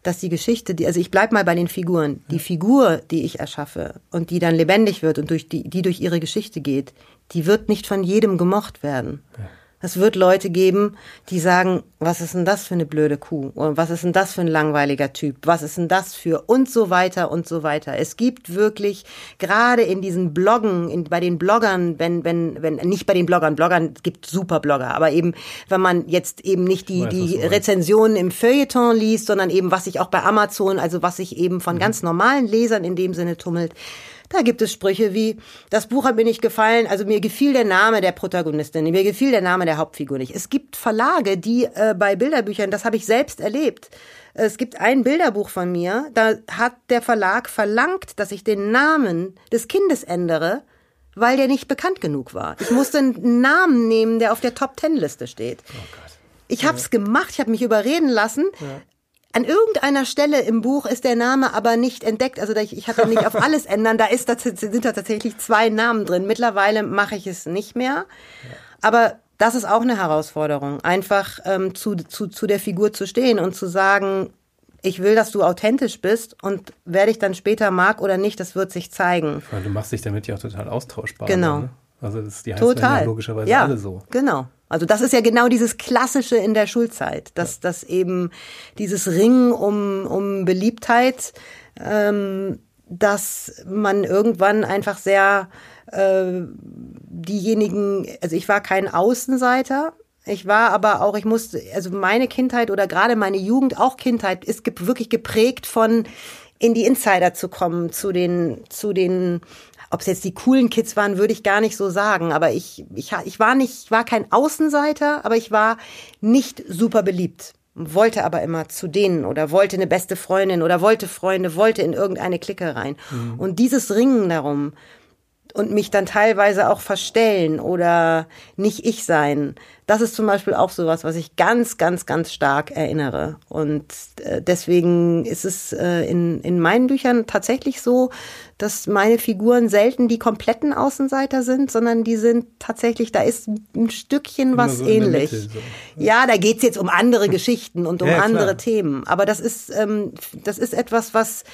dass die Geschichte, die, also ich bleib mal bei den Figuren, die Figur, die ich erschaffe und die dann lebendig wird und durch die, die durch ihre Geschichte geht, die wird nicht von jedem gemocht werden. Ja. Es wird Leute geben, die sagen, was ist denn das für eine blöde Kuh? Und was ist denn das für ein langweiliger Typ? Was ist denn das für und so weiter und so weiter. Es gibt wirklich gerade in diesen Bloggen, in, bei den Bloggern, wenn, wenn, wenn, nicht bei den Bloggern, Bloggern gibt super Blogger, aber eben, wenn man jetzt eben nicht die, die Rezensionen im Feuilleton liest, sondern eben, was sich auch bei Amazon, also was sich eben von mhm. ganz normalen Lesern in dem Sinne tummelt, da gibt es Sprüche wie, das Buch hat mir nicht gefallen, also mir gefiel der Name der Protagonistin, mir gefiel der Name der Hauptfigur nicht. Es gibt Verlage, die äh, bei Bilderbüchern, das habe ich selbst erlebt, es gibt ein Bilderbuch von mir, da hat der Verlag verlangt, dass ich den Namen des Kindes ändere, weil der nicht bekannt genug war. Ich musste einen Namen nehmen, der auf der Top Ten Liste steht. Oh ich habe es gemacht, ich habe mich überreden lassen. Ja. An irgendeiner Stelle im Buch ist der Name aber nicht entdeckt. Also ich, ich hatte nicht auf alles ändern. Da ist, sind da tatsächlich zwei Namen drin. Mittlerweile mache ich es nicht mehr. Aber das ist auch eine Herausforderung, einfach ähm, zu, zu, zu der Figur zu stehen und zu sagen, ich will, dass du authentisch bist und wer dich dann später mag oder nicht, das wird sich zeigen. Du machst dich damit ja auch total austauschbar. Genau. Ne? Also das, die heißen total. ja logischerweise ja, alle so. Genau. Also das ist ja genau dieses Klassische in der Schulzeit, dass, dass eben dieses Ringen um, um Beliebtheit, ähm, dass man irgendwann einfach sehr äh, diejenigen, also ich war kein Außenseiter, ich war aber auch, ich musste, also meine Kindheit oder gerade meine Jugend, auch Kindheit, ist wirklich geprägt von in die Insider zu kommen, zu den, zu den ob es jetzt die coolen Kids waren, würde ich gar nicht so sagen. Aber ich, ich, ich war nicht, war kein Außenseiter, aber ich war nicht super beliebt. Wollte aber immer zu denen oder wollte eine beste Freundin oder wollte Freunde, wollte in irgendeine Clique rein. Mhm. Und dieses Ringen darum, und mich dann teilweise auch verstellen oder nicht ich sein. Das ist zum Beispiel auch sowas, was ich ganz, ganz, ganz stark erinnere. Und äh, deswegen ist es äh, in, in meinen Büchern tatsächlich so, dass meine Figuren selten die kompletten Außenseiter sind, sondern die sind tatsächlich, da ist ein Stückchen was so ähnlich. Mitte, so. Ja, da geht's jetzt um andere Geschichten und um ja, andere Themen. Aber das ist, ähm, das ist etwas, was,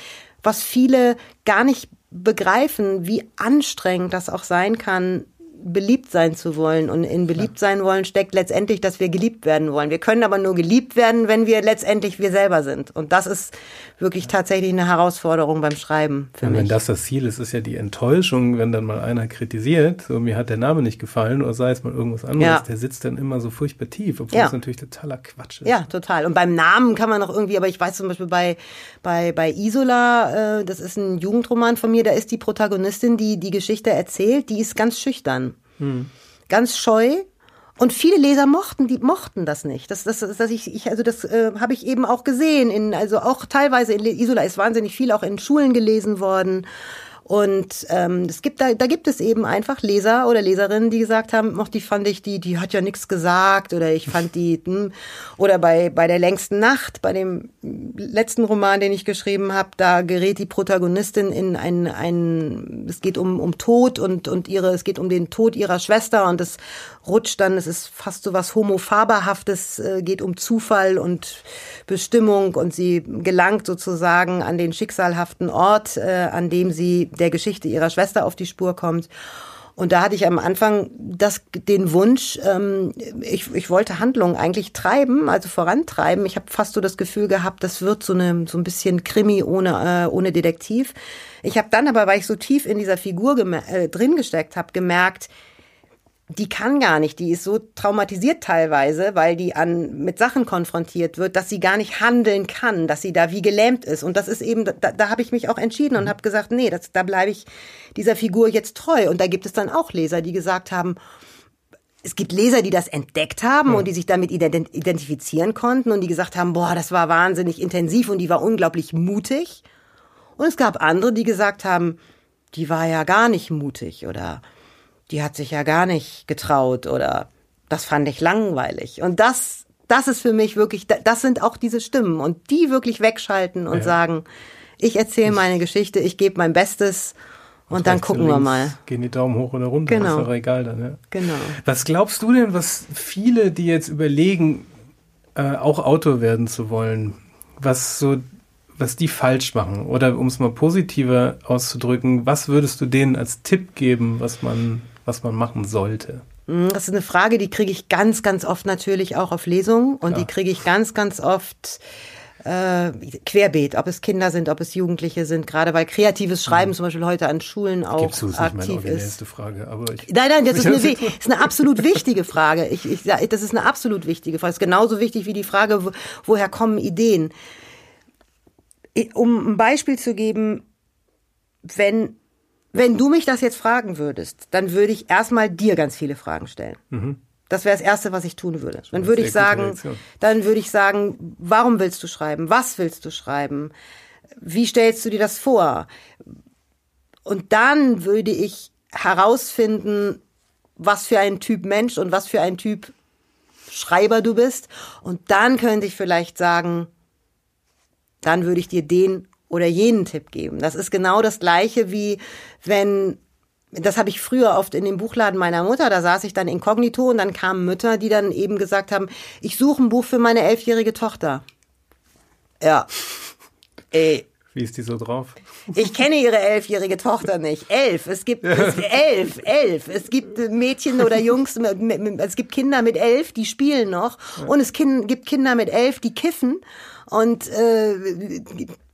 was viele gar nicht begreifen, wie anstrengend das auch sein kann, beliebt sein zu wollen. Und in beliebt sein wollen steckt letztendlich, dass wir geliebt werden wollen. Wir können aber nur geliebt werden, wenn wir letztendlich wir selber sind. Und das ist wirklich tatsächlich eine Herausforderung beim Schreiben für ja, mich. Wenn das das Ziel ist, ist ja die Enttäuschung, wenn dann mal einer kritisiert, so mir hat der Name nicht gefallen oder sei es mal irgendwas anderes, ja. der sitzt dann immer so furchtbar tief, obwohl ja. das natürlich totaler Quatsch ist. Ja, total. Und beim Namen kann man noch irgendwie, aber ich weiß zum Beispiel bei, bei, bei Isola, äh, das ist ein Jugendroman von mir, da ist die Protagonistin, die die Geschichte erzählt, die ist ganz schüchtern. Hm. Ganz scheu. Und viele Leser mochten, die mochten das nicht. Das, das, das ich, ich also das äh, habe ich eben auch gesehen. In, also auch teilweise in Isola ist wahnsinnig viel auch in Schulen gelesen worden. Und ähm, es gibt da, da gibt es eben einfach Leser oder Leserinnen, die gesagt haben, ach, die fand ich, die, die hat ja nichts gesagt oder ich fand die, hm. oder bei bei der längsten Nacht, bei dem letzten Roman, den ich geschrieben habe, da gerät die Protagonistin in ein, ein es geht um um Tod und und ihre, es geht um den Tod ihrer Schwester und es rutscht dann, es ist fast so was homofaberhaftes, äh, geht um Zufall und Bestimmung und sie gelangt sozusagen an den schicksalhaften Ort, äh, an dem sie der Geschichte ihrer Schwester auf die Spur kommt. Und da hatte ich am Anfang das, den Wunsch, ähm, ich, ich wollte Handlungen eigentlich treiben, also vorantreiben. Ich habe fast so das Gefühl gehabt, das wird so, eine, so ein bisschen Krimi ohne, äh, ohne Detektiv. Ich habe dann aber, weil ich so tief in dieser Figur äh, drin gesteckt habe, gemerkt, die kann gar nicht, die ist so traumatisiert teilweise, weil die an mit Sachen konfrontiert wird, dass sie gar nicht handeln kann, dass sie da wie gelähmt ist und das ist eben da, da habe ich mich auch entschieden und habe gesagt, nee, das, da bleibe ich dieser Figur jetzt treu und da gibt es dann auch Leser, die gesagt haben, es gibt Leser, die das entdeckt haben ja. und die sich damit identifizieren konnten und die gesagt haben, boah, das war wahnsinnig intensiv und die war unglaublich mutig. Und es gab andere, die gesagt haben, die war ja gar nicht mutig oder die hat sich ja gar nicht getraut oder das fand ich langweilig. Und das, das ist für mich wirklich, das sind auch diese Stimmen und die wirklich wegschalten und ja. sagen, ich erzähle meine Geschichte, ich gebe mein Bestes und dann gucken wir mal. Gehen die Daumen hoch oder runter, genau. ist doch egal dann, ja. Genau. Was glaubst du denn, was viele, die jetzt überlegen, äh, auch Autor werden zu wollen, was so, was die falsch machen? Oder um es mal positiver auszudrücken, was würdest du denen als Tipp geben, was man was man machen sollte? Hm, das ist eine Frage, die kriege ich ganz, ganz oft natürlich auch auf Lesungen und Klar. die kriege ich ganz, ganz oft äh, querbeet, ob es Kinder sind, ob es Jugendliche sind, gerade weil kreatives Schreiben mhm. zum Beispiel heute an Schulen auch Gibst du, aktiv ist. Nicht Frage, aber ich, nein, nein, das ist eine, ist eine absolut wichtige Frage. Ich, ich, das ist eine absolut wichtige Frage. Das ist genauso wichtig wie die Frage, wo, woher kommen Ideen. Um ein Beispiel zu geben, wenn wenn du mich das jetzt fragen würdest, dann würde ich erstmal dir ganz viele Fragen stellen. Mhm. Das wäre das Erste, was ich tun würde. Dann würde ich sagen, dann würde ich sagen, warum willst du schreiben? Was willst du schreiben? Wie stellst du dir das vor? Und dann würde ich herausfinden, was für ein Typ Mensch und was für ein Typ Schreiber du bist. Und dann könnte ich vielleicht sagen, dann würde ich dir den oder jenen Tipp geben. Das ist genau das gleiche wie wenn das habe ich früher oft in dem Buchladen meiner Mutter, da saß ich dann inkognito und dann kamen Mütter, die dann eben gesagt haben, ich suche ein Buch für meine elfjährige Tochter. Ja. Ey. Wie ist die so drauf? Ich kenne ihre elfjährige Tochter nicht. Elf. Es gibt es, elf, elf. Es gibt Mädchen oder Jungs, es gibt Kinder mit elf, die spielen noch. Und es gibt Kinder mit elf, die kiffen. Und äh,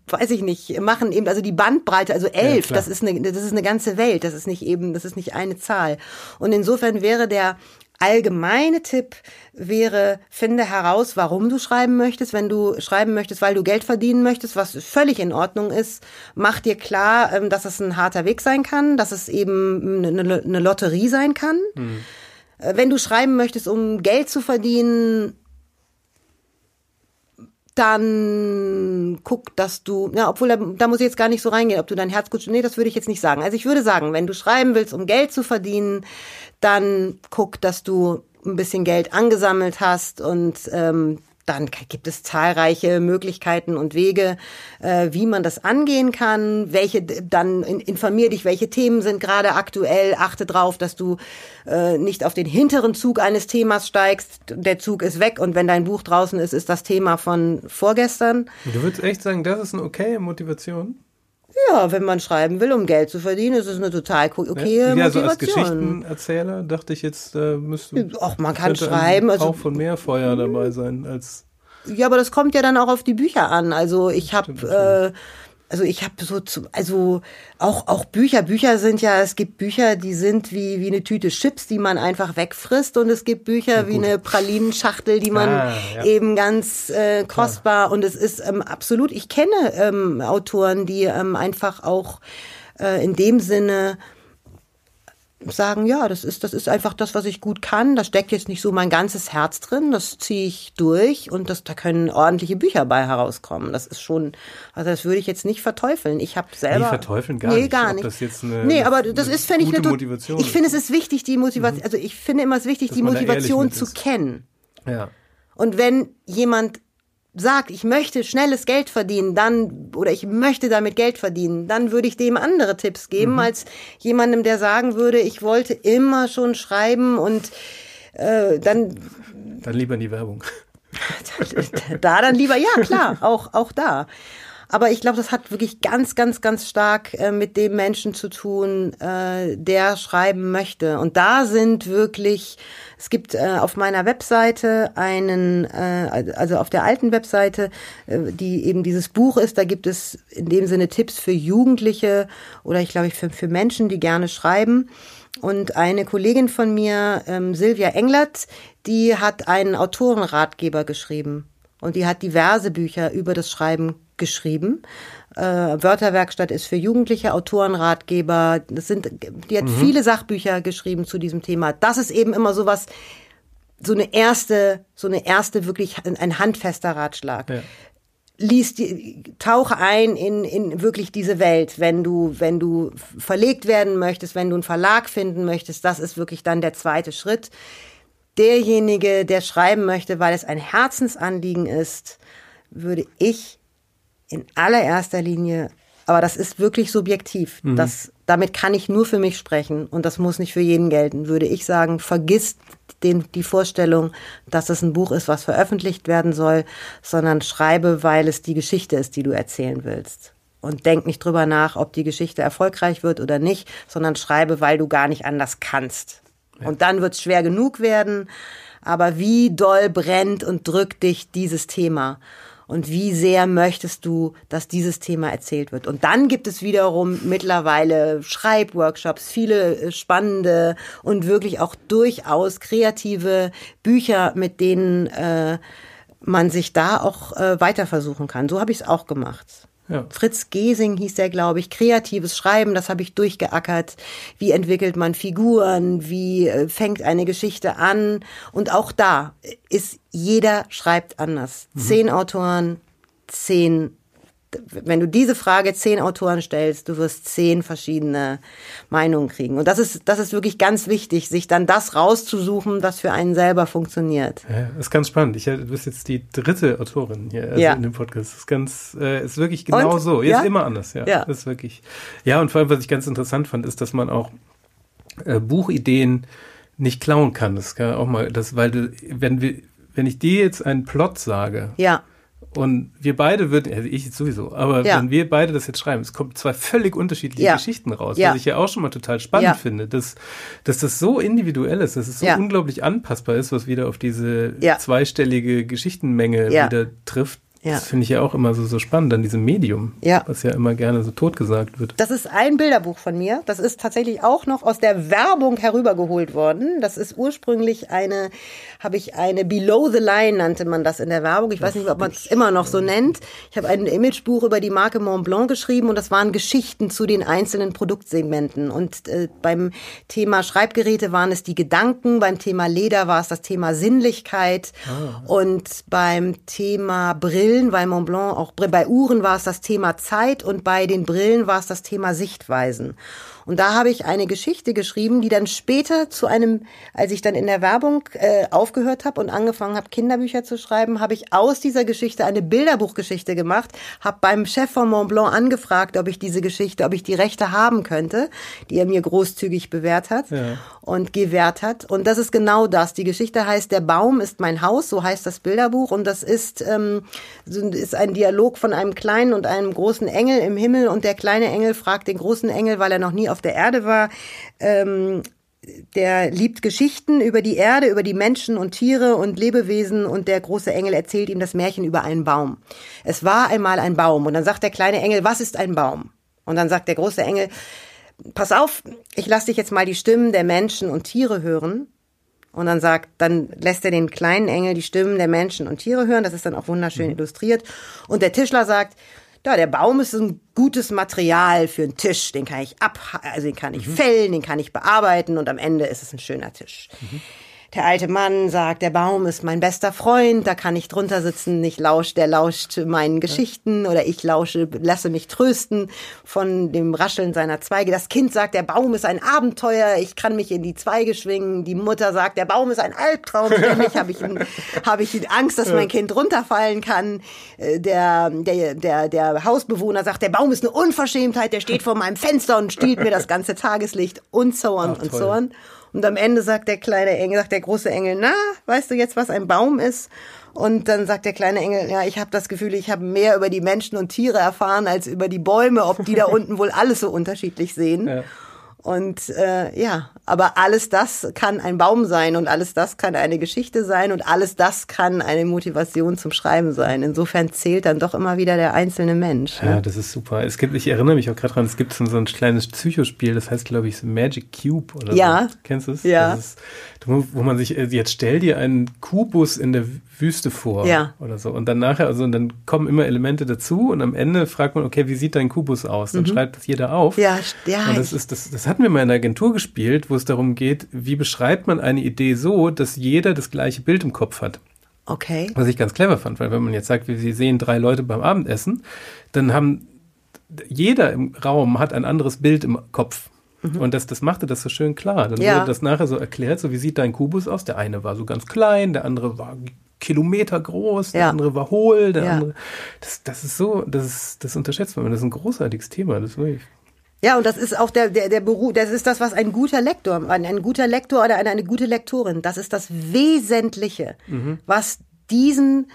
weiß ich nicht, machen eben, also die Bandbreite, also elf, ja, das ist eine, das ist eine ganze Welt, das ist nicht eben, das ist nicht eine Zahl. Und insofern wäre der allgemeine Tipp wäre, finde heraus, warum du schreiben möchtest. Wenn du schreiben möchtest, weil du Geld verdienen möchtest, was völlig in Ordnung ist, mach dir klar, ähm, dass es ein harter Weg sein kann, dass es eben eine Lotterie sein kann. Hm. Wenn du schreiben möchtest, um Geld zu verdienen, dann guck, dass du, ja, obwohl da, da muss ich jetzt gar nicht so reingehen, ob du dein Herz gut, nee, das würde ich jetzt nicht sagen. Also ich würde sagen, wenn du schreiben willst, um Geld zu verdienen, dann guck, dass du ein bisschen Geld angesammelt hast und ähm, dann gibt es zahlreiche Möglichkeiten und Wege, äh, wie man das angehen kann. Welche dann informier dich, welche Themen sind gerade aktuell. Achte drauf, dass du äh, nicht auf den hinteren Zug eines Themas steigst. Der Zug ist weg und wenn dein Buch draußen ist, ist das Thema von vorgestern. Du würdest echt sagen, das ist eine okay Motivation? Ja, wenn man schreiben will, um Geld zu verdienen, ist es eine total okay ja, Motivation. Also als Geschichtenerzähler dachte ich jetzt, äh, müsste Auch man kann schreiben. Also, auch von mehr Feuer dabei sein als. Ja, aber das kommt ja dann auch auf die Bücher an. Also ich habe also ich habe so zu, also auch auch Bücher Bücher sind ja es gibt Bücher die sind wie wie eine Tüte Chips die man einfach wegfrisst und es gibt Bücher ja, wie eine Pralinenschachtel die man ah, ja. eben ganz äh, kostbar ja. und es ist ähm, absolut ich kenne ähm, Autoren die ähm, einfach auch äh, in dem Sinne sagen, ja, das ist, das ist einfach das, was ich gut kann. Da steckt jetzt nicht so mein ganzes Herz drin. Das ziehe ich durch und das, da können ordentliche Bücher bei herauskommen. Das ist schon, also das würde ich jetzt nicht verteufeln. Ich habe selber. Nee, verteufeln gar nee, nicht. gar nicht. das jetzt eine, nee, aber das ist, finde ich, eine Motivation. Ich finde, es ist wichtig, die Motivation, mhm. also ich finde immer es wichtig, Dass die Motivation zu kennen. Ja. Und wenn jemand sagt, ich möchte schnelles Geld verdienen, dann oder ich möchte damit Geld verdienen, dann würde ich dem andere Tipps geben mhm. als jemandem, der sagen würde, ich wollte immer schon schreiben und äh, dann dann lieber in die Werbung. da dann lieber ja klar, auch auch da. Aber ich glaube, das hat wirklich ganz, ganz, ganz stark äh, mit dem Menschen zu tun, äh, der schreiben möchte. Und da sind wirklich, es gibt äh, auf meiner Webseite einen, äh, also auf der alten Webseite, äh, die eben dieses Buch ist, da gibt es in dem Sinne Tipps für Jugendliche oder ich glaube, für, für Menschen, die gerne schreiben. Und eine Kollegin von mir, ähm, Silvia Englert, die hat einen Autorenratgeber geschrieben. Und die hat diverse Bücher über das Schreiben geschrieben. Äh, Wörterwerkstatt ist für Jugendliche, Autorenratgeber. Das sind, die hat mhm. viele Sachbücher geschrieben zu diesem Thema. Das ist eben immer sowas, so eine erste, so eine erste wirklich ein handfester Ratschlag. Ja. Lies die, tauche ein in, in wirklich diese Welt, wenn du, wenn du verlegt werden möchtest, wenn du einen Verlag finden möchtest, das ist wirklich dann der zweite Schritt. Derjenige, der schreiben möchte, weil es ein Herzensanliegen ist, würde ich in allererster Linie, aber das ist wirklich subjektiv. Mhm. Das, damit kann ich nur für mich sprechen und das muss nicht für jeden gelten. Würde ich sagen, vergiss den, die Vorstellung, dass es ein Buch ist, was veröffentlicht werden soll, sondern schreibe, weil es die Geschichte ist, die du erzählen willst. Und denk nicht drüber nach, ob die Geschichte erfolgreich wird oder nicht, sondern schreibe, weil du gar nicht anders kannst. Ja. Und dann wird es schwer genug werden. Aber wie doll brennt und drückt dich dieses Thema? Und wie sehr möchtest du, dass dieses Thema erzählt wird. Und dann gibt es wiederum mittlerweile Schreibworkshops, viele äh, spannende und wirklich auch durchaus kreative Bücher, mit denen äh, man sich da auch äh, weiter versuchen kann. So habe ich es auch gemacht. Ja. Fritz Gesing hieß der, glaube ich. Kreatives Schreiben, das habe ich durchgeackert. Wie entwickelt man Figuren? Wie äh, fängt eine Geschichte an? Und auch da ist jeder schreibt anders. Mhm. Zehn Autoren, zehn wenn du diese Frage zehn Autoren stellst, du wirst zehn verschiedene Meinungen kriegen. Und das ist, das ist wirklich ganz wichtig, sich dann das rauszusuchen, was für einen selber funktioniert. Ja, ist ganz spannend. Ich, du bist jetzt die dritte Autorin hier also ja. in dem Podcast. Das ist ganz, äh, ist wirklich genau und? so. Ja? Ist immer anders, ja. ja. Ist wirklich. Ja, und vor allem, was ich ganz interessant fand, ist, dass man auch äh, Buchideen nicht klauen kann. Das kann auch mal, das, weil du, wenn wir, wenn ich dir jetzt einen Plot sage, ja und wir beide würden, also ich jetzt sowieso, aber ja. wenn wir beide das jetzt schreiben, es kommen zwei völlig unterschiedliche ja. Geschichten raus, ja. was ich ja auch schon mal total spannend finde, dass, dass das so individuell ist, dass es so unglaublich anpassbar ist, was wieder auf diese zweistellige Geschichtenmenge wieder trifft. Das finde ich ja auch immer so, so spannend an diesem Medium, was ja immer gerne so totgesagt wird. Das ist ein Bilderbuch von mir. Das ist tatsächlich auch noch aus der Werbung herübergeholt worden. Das ist ursprünglich eine, habe ich eine Below the Line nannte man das in der Werbung. Ich weiß nicht, ob man es immer noch so nennt. Ich habe ein Imagebuch über die Marke Mont Blanc geschrieben und das waren Geschichten zu den einzelnen Produktsegmenten. Und äh, beim Thema Schreibgeräte waren es die Gedanken, beim Thema Leder war es das Thema Sinnlichkeit ah. und beim Thema Brillen Brillen, weil Mont Blanc auch bei Uhren war es das Thema Zeit und bei den Brillen war es das Thema Sichtweisen. Und da habe ich eine Geschichte geschrieben, die dann später zu einem, als ich dann in der Werbung äh, aufgehört habe und angefangen habe, Kinderbücher zu schreiben, habe ich aus dieser Geschichte eine Bilderbuchgeschichte gemacht, habe beim Chef von Mont Blanc angefragt, ob ich diese Geschichte, ob ich die Rechte haben könnte, die er mir großzügig bewährt hat ja. und gewährt hat. Und das ist genau das. Die Geschichte heißt Der Baum ist mein Haus, so heißt das Bilderbuch. Und das ist, ähm, ist ein Dialog von einem kleinen und einem großen Engel im Himmel. Und der kleine Engel fragt den großen Engel, weil er noch nie auf der Erde war, ähm, der liebt Geschichten über die Erde, über die Menschen und Tiere und Lebewesen und der große Engel erzählt ihm das Märchen über einen Baum. Es war einmal ein Baum und dann sagt der kleine Engel, was ist ein Baum? Und dann sagt der große Engel, pass auf, ich lasse dich jetzt mal die Stimmen der Menschen und Tiere hören. Und dann sagt, dann lässt er den kleinen Engel die Stimmen der Menschen und Tiere hören. Das ist dann auch wunderschön mhm. illustriert. Und der Tischler sagt, ja, der Baum ist ein gutes Material für einen Tisch. Den kann ich ab, also den kann ich mhm. fällen, den kann ich bearbeiten und am Ende ist es ein schöner Tisch. Mhm. Der alte Mann sagt, der Baum ist mein bester Freund, da kann ich drunter sitzen, ich lausche, der lauscht meinen Geschichten oder ich lausche, lasse mich trösten von dem Rascheln seiner Zweige. Das Kind sagt, der Baum ist ein Abenteuer, ich kann mich in die Zweige schwingen. Die Mutter sagt, der Baum ist ein Albtraum, ständig habe ich, hab ich Angst, dass mein Kind runterfallen kann. Äh, der, der, der, der Hausbewohner sagt, der Baum ist eine Unverschämtheit, der steht vor meinem Fenster und stiehlt mir das ganze Tageslicht und so on Ach, und so on. Und am Ende sagt der kleine Engel, sagt der große Engel, na, weißt du jetzt, was ein Baum ist? Und dann sagt der kleine Engel, ja, ich habe das Gefühl, ich habe mehr über die Menschen und Tiere erfahren als über die Bäume, ob die da unten wohl alles so unterschiedlich sehen. Ja. Und äh, ja, aber alles das kann ein Baum sein und alles das kann eine Geschichte sein und alles das kann eine Motivation zum Schreiben sein. Insofern zählt dann doch immer wieder der einzelne Mensch. Ne? Ja, das ist super. Es gibt, ich erinnere mich auch gerade dran, es gibt so ein kleines Psychospiel, das heißt, glaube ich, Magic Cube oder ja. so. Kennst du es? Ja. Ist, wo man sich, äh, jetzt stell dir einen Kubus in der Wüste vor ja. oder so. Und dann nachher, also und dann kommen immer Elemente dazu und am Ende fragt man, okay, wie sieht dein Kubus aus? Dann mhm. schreibt das jeder auf. Ja, ja. Und das ist, das, das hatten wir mal in der Agentur gespielt, wo es darum geht, wie beschreibt man eine Idee so, dass jeder das gleiche Bild im Kopf hat. Okay. Was ich ganz clever fand, weil wenn man jetzt sagt, Sie sehen drei Leute beim Abendessen, dann haben jeder im Raum hat ein anderes Bild im Kopf. Mhm. Und das, das machte das so schön klar. Dann ja. wurde das nachher so erklärt, so wie sieht dein Kubus aus? Der eine war so ganz klein, der andere war Kilometer groß, der ja. andere war hohl, der ja. andere. Das, das ist so, das ist, das unterschätzt man. Das ist ein großartiges Thema. Das wirklich. Ja, und das ist auch der, der, der Beruf, das ist das, was ein guter Lektor, ein, ein guter Lektor oder eine, eine gute Lektorin, das ist das Wesentliche, mhm. was diesen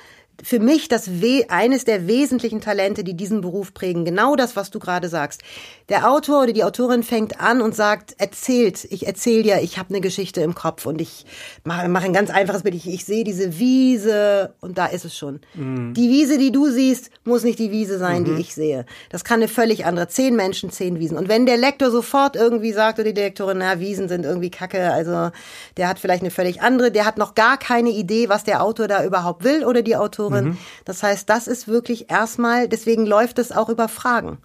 für mich das We eines der wesentlichen Talente, die diesen Beruf prägen. Genau das, was du gerade sagst. Der Autor oder die Autorin fängt an und sagt, erzählt, ich erzähle dir, ich habe eine Geschichte im Kopf und ich mache mach ein ganz einfaches Bild. Ich, ich sehe diese Wiese und da ist es schon. Mhm. Die Wiese, die du siehst, muss nicht die Wiese sein, mhm. die ich sehe. Das kann eine völlig andere. Zehn Menschen, zehn Wiesen. Und wenn der Lektor sofort irgendwie sagt oder die Direktorin, na, Wiesen sind irgendwie kacke, also der hat vielleicht eine völlig andere, der hat noch gar keine Idee, was der Autor da überhaupt will oder die Autorin. Mhm. Das heißt, das ist wirklich erstmal, deswegen läuft es auch über Fragen.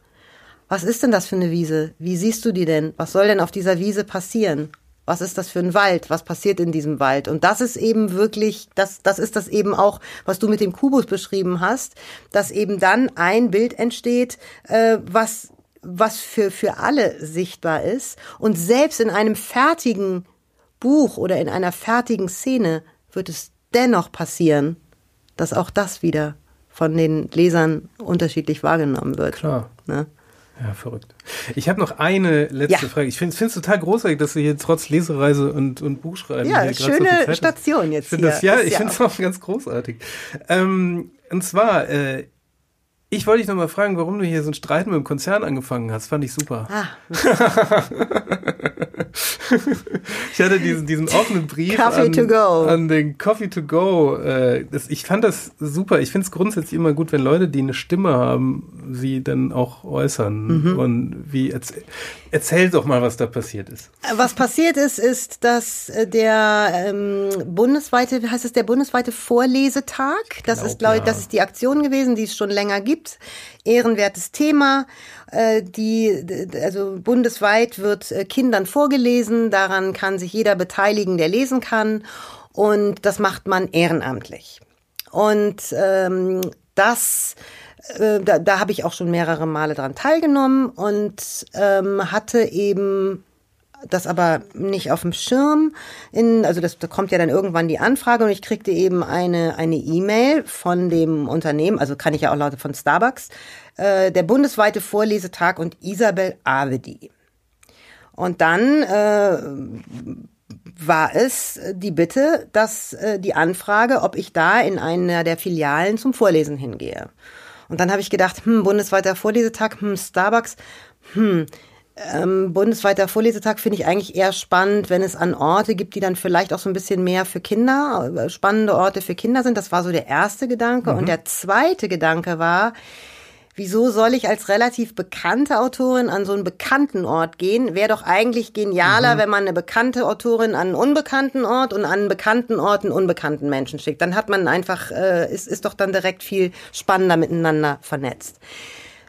Was ist denn das für eine Wiese? Wie siehst du die denn? Was soll denn auf dieser Wiese passieren? Was ist das für ein Wald? Was passiert in diesem Wald? Und das ist eben wirklich, das, das ist das eben auch, was du mit dem Kubus beschrieben hast, dass eben dann ein Bild entsteht, äh, was, was für, für alle sichtbar ist. Und selbst in einem fertigen Buch oder in einer fertigen Szene wird es dennoch passieren, dass auch das wieder von den Lesern unterschiedlich wahrgenommen wird. Klar. Ne? Ja, verrückt. Ich habe noch eine letzte ja. Frage. Ich finde es total großartig, dass du hier trotz Lesereise und, und Buchschreiben ja, hier schöne so Station jetzt ich hier. Das, ja, ich finde es auch ganz großartig. Ähm, und zwar, äh, ich wollte dich nochmal fragen, warum du hier so einen Streit mit dem Konzern angefangen hast. Fand ich super. Ah. ich hatte diesen, diesen offenen Brief Coffee an, an den Coffee to go. Äh, das, ich fand das super. Ich finde es grundsätzlich immer gut, wenn Leute, die eine Stimme haben, sie dann auch äußern. Mhm. Und wie erzähl, erzähl doch mal, was da passiert ist. Was passiert ist, ist, dass äh, der ähm, bundesweite, wie heißt es, der bundesweite Vorlesetag, das Glaub, ist, glaube ich, ja. das ist die Aktion gewesen, die es schon länger gibt. Ehrenwertes Thema. Äh, die, also bundesweit wird äh, Kindern vorgelesen. Daran kann sich jeder beteiligen, der lesen kann. Und das macht man ehrenamtlich. Und ähm, das äh, da, da habe ich auch schon mehrere Male dran teilgenommen und ähm, hatte eben das aber nicht auf dem Schirm. In, also das, da kommt ja dann irgendwann die Anfrage und ich kriegte eben eine eine E-Mail von dem Unternehmen, also kann ich ja auch laute von Starbucks, äh, der bundesweite Vorlesetag und Isabel Avedi. Und dann äh, war es die Bitte, dass äh, die Anfrage, ob ich da in einer der Filialen zum Vorlesen hingehe. Und dann habe ich gedacht, hm, bundesweiter Vorlesetag, hm, Starbucks, hm, ähm, bundesweiter Vorlesetag finde ich eigentlich eher spannend, wenn es an Orte gibt, die dann vielleicht auch so ein bisschen mehr für Kinder, äh, spannende Orte für Kinder sind. Das war so der erste Gedanke. Mhm. Und der zweite Gedanke war, wieso soll ich als relativ bekannte Autorin an so einen bekannten Ort gehen? Wäre doch eigentlich genialer, mhm. wenn man eine bekannte Autorin an einen unbekannten Ort und an einen bekannten Ort einen unbekannten Menschen schickt. Dann hat man einfach, äh, ist, ist doch dann direkt viel spannender miteinander vernetzt.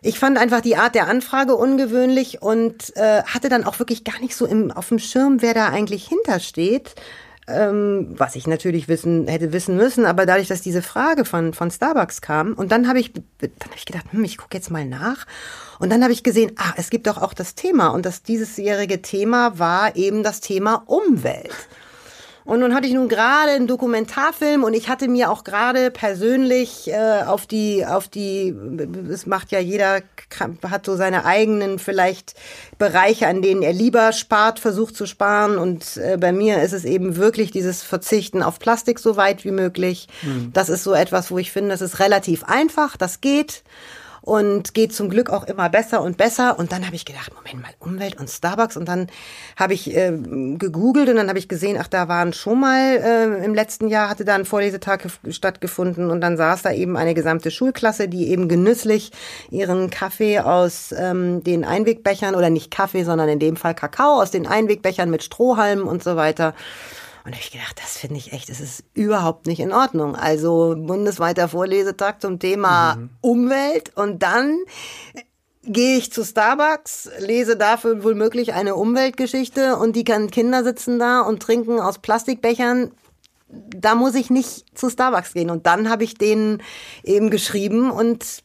Ich fand einfach die Art der Anfrage ungewöhnlich und äh, hatte dann auch wirklich gar nicht so im, auf dem Schirm, wer da eigentlich hintersteht. Ähm, was ich natürlich wissen hätte wissen müssen, aber dadurch, dass diese Frage von von Starbucks kam und dann habe ich dann habe ich gedacht, hm, ich gucke jetzt mal nach und dann habe ich gesehen, ah, es gibt doch auch das Thema und das diesesjährige Thema war eben das Thema Umwelt. Und nun hatte ich nun gerade einen Dokumentarfilm und ich hatte mir auch gerade persönlich äh, auf die, auf die, das macht ja jeder, hat so seine eigenen vielleicht Bereiche, an denen er lieber spart, versucht zu sparen. Und äh, bei mir ist es eben wirklich dieses Verzichten auf Plastik so weit wie möglich. Mhm. Das ist so etwas, wo ich finde, das ist relativ einfach, das geht und geht zum Glück auch immer besser und besser. Und dann habe ich gedacht, Moment mal, Umwelt und Starbucks. Und dann habe ich äh, gegoogelt und dann habe ich gesehen, ach, da waren schon mal äh, im letzten Jahr hatte da ein Vorlesetag stattgefunden und dann saß da eben eine gesamte Schulklasse, die eben genüsslich ihren Kaffee aus ähm, den Einwegbechern oder nicht Kaffee, sondern in dem Fall Kakao aus den Einwegbechern mit Strohhalmen und so weiter und da habe ich gedacht, das finde ich echt, das ist überhaupt nicht in Ordnung. Also bundesweiter Vorlesetag zum Thema mhm. Umwelt und dann gehe ich zu Starbucks, lese dafür wohl möglich eine Umweltgeschichte und die kann Kinder sitzen da und trinken aus Plastikbechern. Da muss ich nicht zu Starbucks gehen. Und dann habe ich denen eben geschrieben und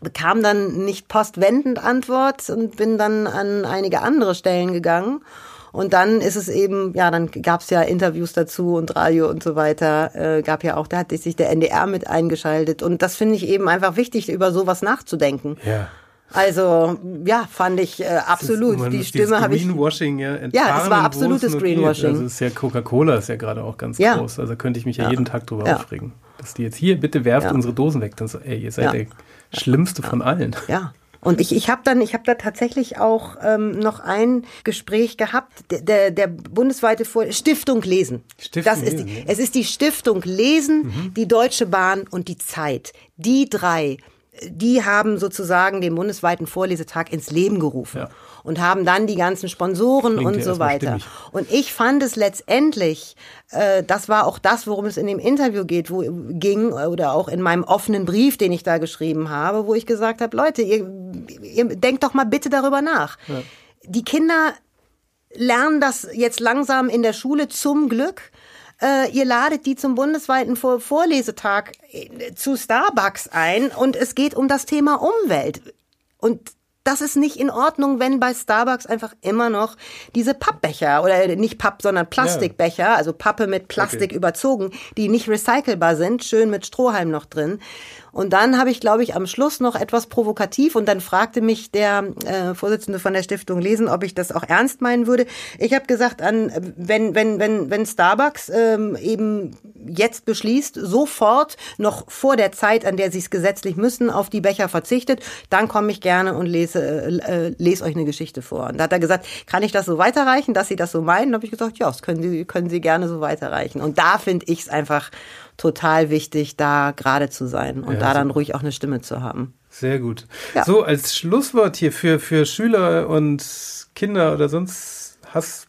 bekam dann nicht postwendend Antwort und bin dann an einige andere Stellen gegangen und dann ist es eben, ja, dann gab es ja Interviews dazu und Radio und so weiter. Äh, gab ja auch, da hat sich der NDR mit eingeschaltet. Und das finde ich eben einfach wichtig, über sowas nachzudenken. Ja. Also ja, fand ich äh, absolut. Ist, die Stimme habe ich. Greenwashing, ja. Ja, es war absolutes Greenwashing. Also ist ja Coca-Cola ist ja gerade auch ganz ja. groß. Also könnte ich mich ja, ja jeden Tag drüber ja. aufregen. Dass die jetzt hier, bitte werft unsere Dosen weg. Dann so, ey, ihr seid der Schlimmste von allen. Ja. Und ich, ich habe dann, ich habe da tatsächlich auch ähm, noch ein Gespräch gehabt, der, der, der bundesweite Vor Stiftung Lesen. Stiftung das ist die, es ist die Stiftung Lesen, mhm. die Deutsche Bahn und die Zeit. Die drei, die haben sozusagen den bundesweiten Vorlesetag ins Leben gerufen. Ja und haben dann die ganzen Sponsoren Klingt und so weiter. Stimmig. Und ich fand es letztendlich, äh, das war auch das, worum es in dem Interview geht, wo ging oder auch in meinem offenen Brief, den ich da geschrieben habe, wo ich gesagt habe, Leute, ihr, ihr denkt doch mal bitte darüber nach. Ja. Die Kinder lernen das jetzt langsam in der Schule zum Glück. Äh, ihr ladet die zum bundesweiten Vor Vorlesetag äh, zu Starbucks ein und es geht um das Thema Umwelt. Und das ist nicht in Ordnung, wenn bei Starbucks einfach immer noch diese Pappbecher oder nicht Papp, sondern Plastikbecher, ja. also Pappe mit Plastik okay. überzogen, die nicht recycelbar sind, schön mit Strohhalm noch drin. Und dann habe ich, glaube ich, am Schluss noch etwas provokativ und dann fragte mich der äh, Vorsitzende von der Stiftung Lesen, ob ich das auch ernst meinen würde. Ich habe gesagt, an wenn wenn wenn wenn Starbucks ähm, eben jetzt beschließt, sofort noch vor der Zeit, an der sie es gesetzlich müssen, auf die Becher verzichtet, dann komme ich gerne und lese äh, äh, lese euch eine Geschichte vor. Und da hat er gesagt, kann ich das so weiterreichen, dass Sie das so meinen? Habe ich gesagt, ja, das können Sie können Sie gerne so weiterreichen. Und da finde ich es einfach total wichtig, da gerade zu sein und ja, da dann ruhig auch eine Stimme zu haben. Sehr gut. Ja. So, als Schlusswort hier für, für Schüler und Kinder oder sonst hast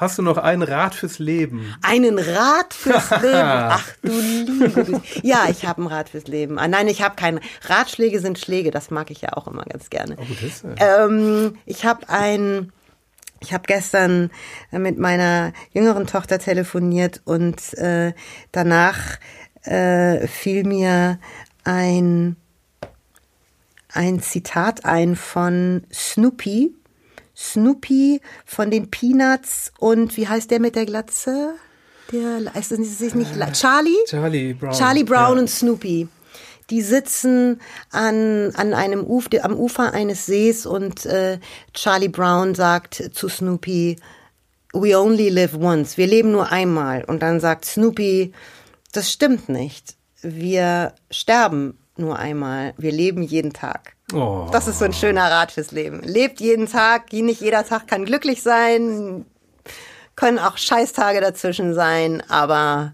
Hast du noch einen Rat fürs Leben? Einen Rat fürs Leben? Ach du Liebe. Ja, ich habe einen Rat fürs Leben. Ah, nein, ich habe keinen. Ratschläge sind Schläge, das mag ich ja auch immer ganz gerne. Oh, das, ähm, ich habe ein ich habe gestern mit meiner jüngeren Tochter telefoniert und äh, danach äh, fiel mir ein ein Zitat ein von Snoopy. Snoopy von den Peanuts und wie heißt der mit der Glatze? Der ist es nicht Charlie? Charlie Brown. Charlie Brown ja. und Snoopy. Die sitzen an, an einem Uf, am Ufer eines Sees und äh, Charlie Brown sagt zu Snoopy, we only live once. Wir leben nur einmal. Und dann sagt Snoopy, das stimmt nicht. Wir sterben nur einmal. Wir leben jeden Tag. Oh. Das ist so ein schöner Rat fürs Leben. Lebt jeden Tag. Nicht jeder Tag kann glücklich sein. Können auch Scheißtage dazwischen sein. Aber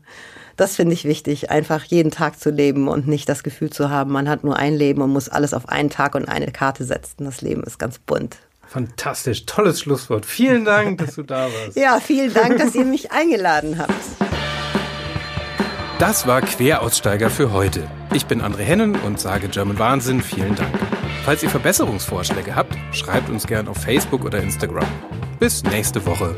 das finde ich wichtig, einfach jeden Tag zu leben und nicht das Gefühl zu haben, man hat nur ein Leben und muss alles auf einen Tag und eine Karte setzen. Das Leben ist ganz bunt. Fantastisch, tolles Schlusswort. Vielen Dank, dass du da warst. Ja, vielen Dank, dass ihr mich eingeladen habt. Das war Queraussteiger für heute. Ich bin André Hennen und sage German Wahnsinn vielen Dank. Falls ihr Verbesserungsvorschläge habt, schreibt uns gern auf Facebook oder Instagram. Bis nächste Woche.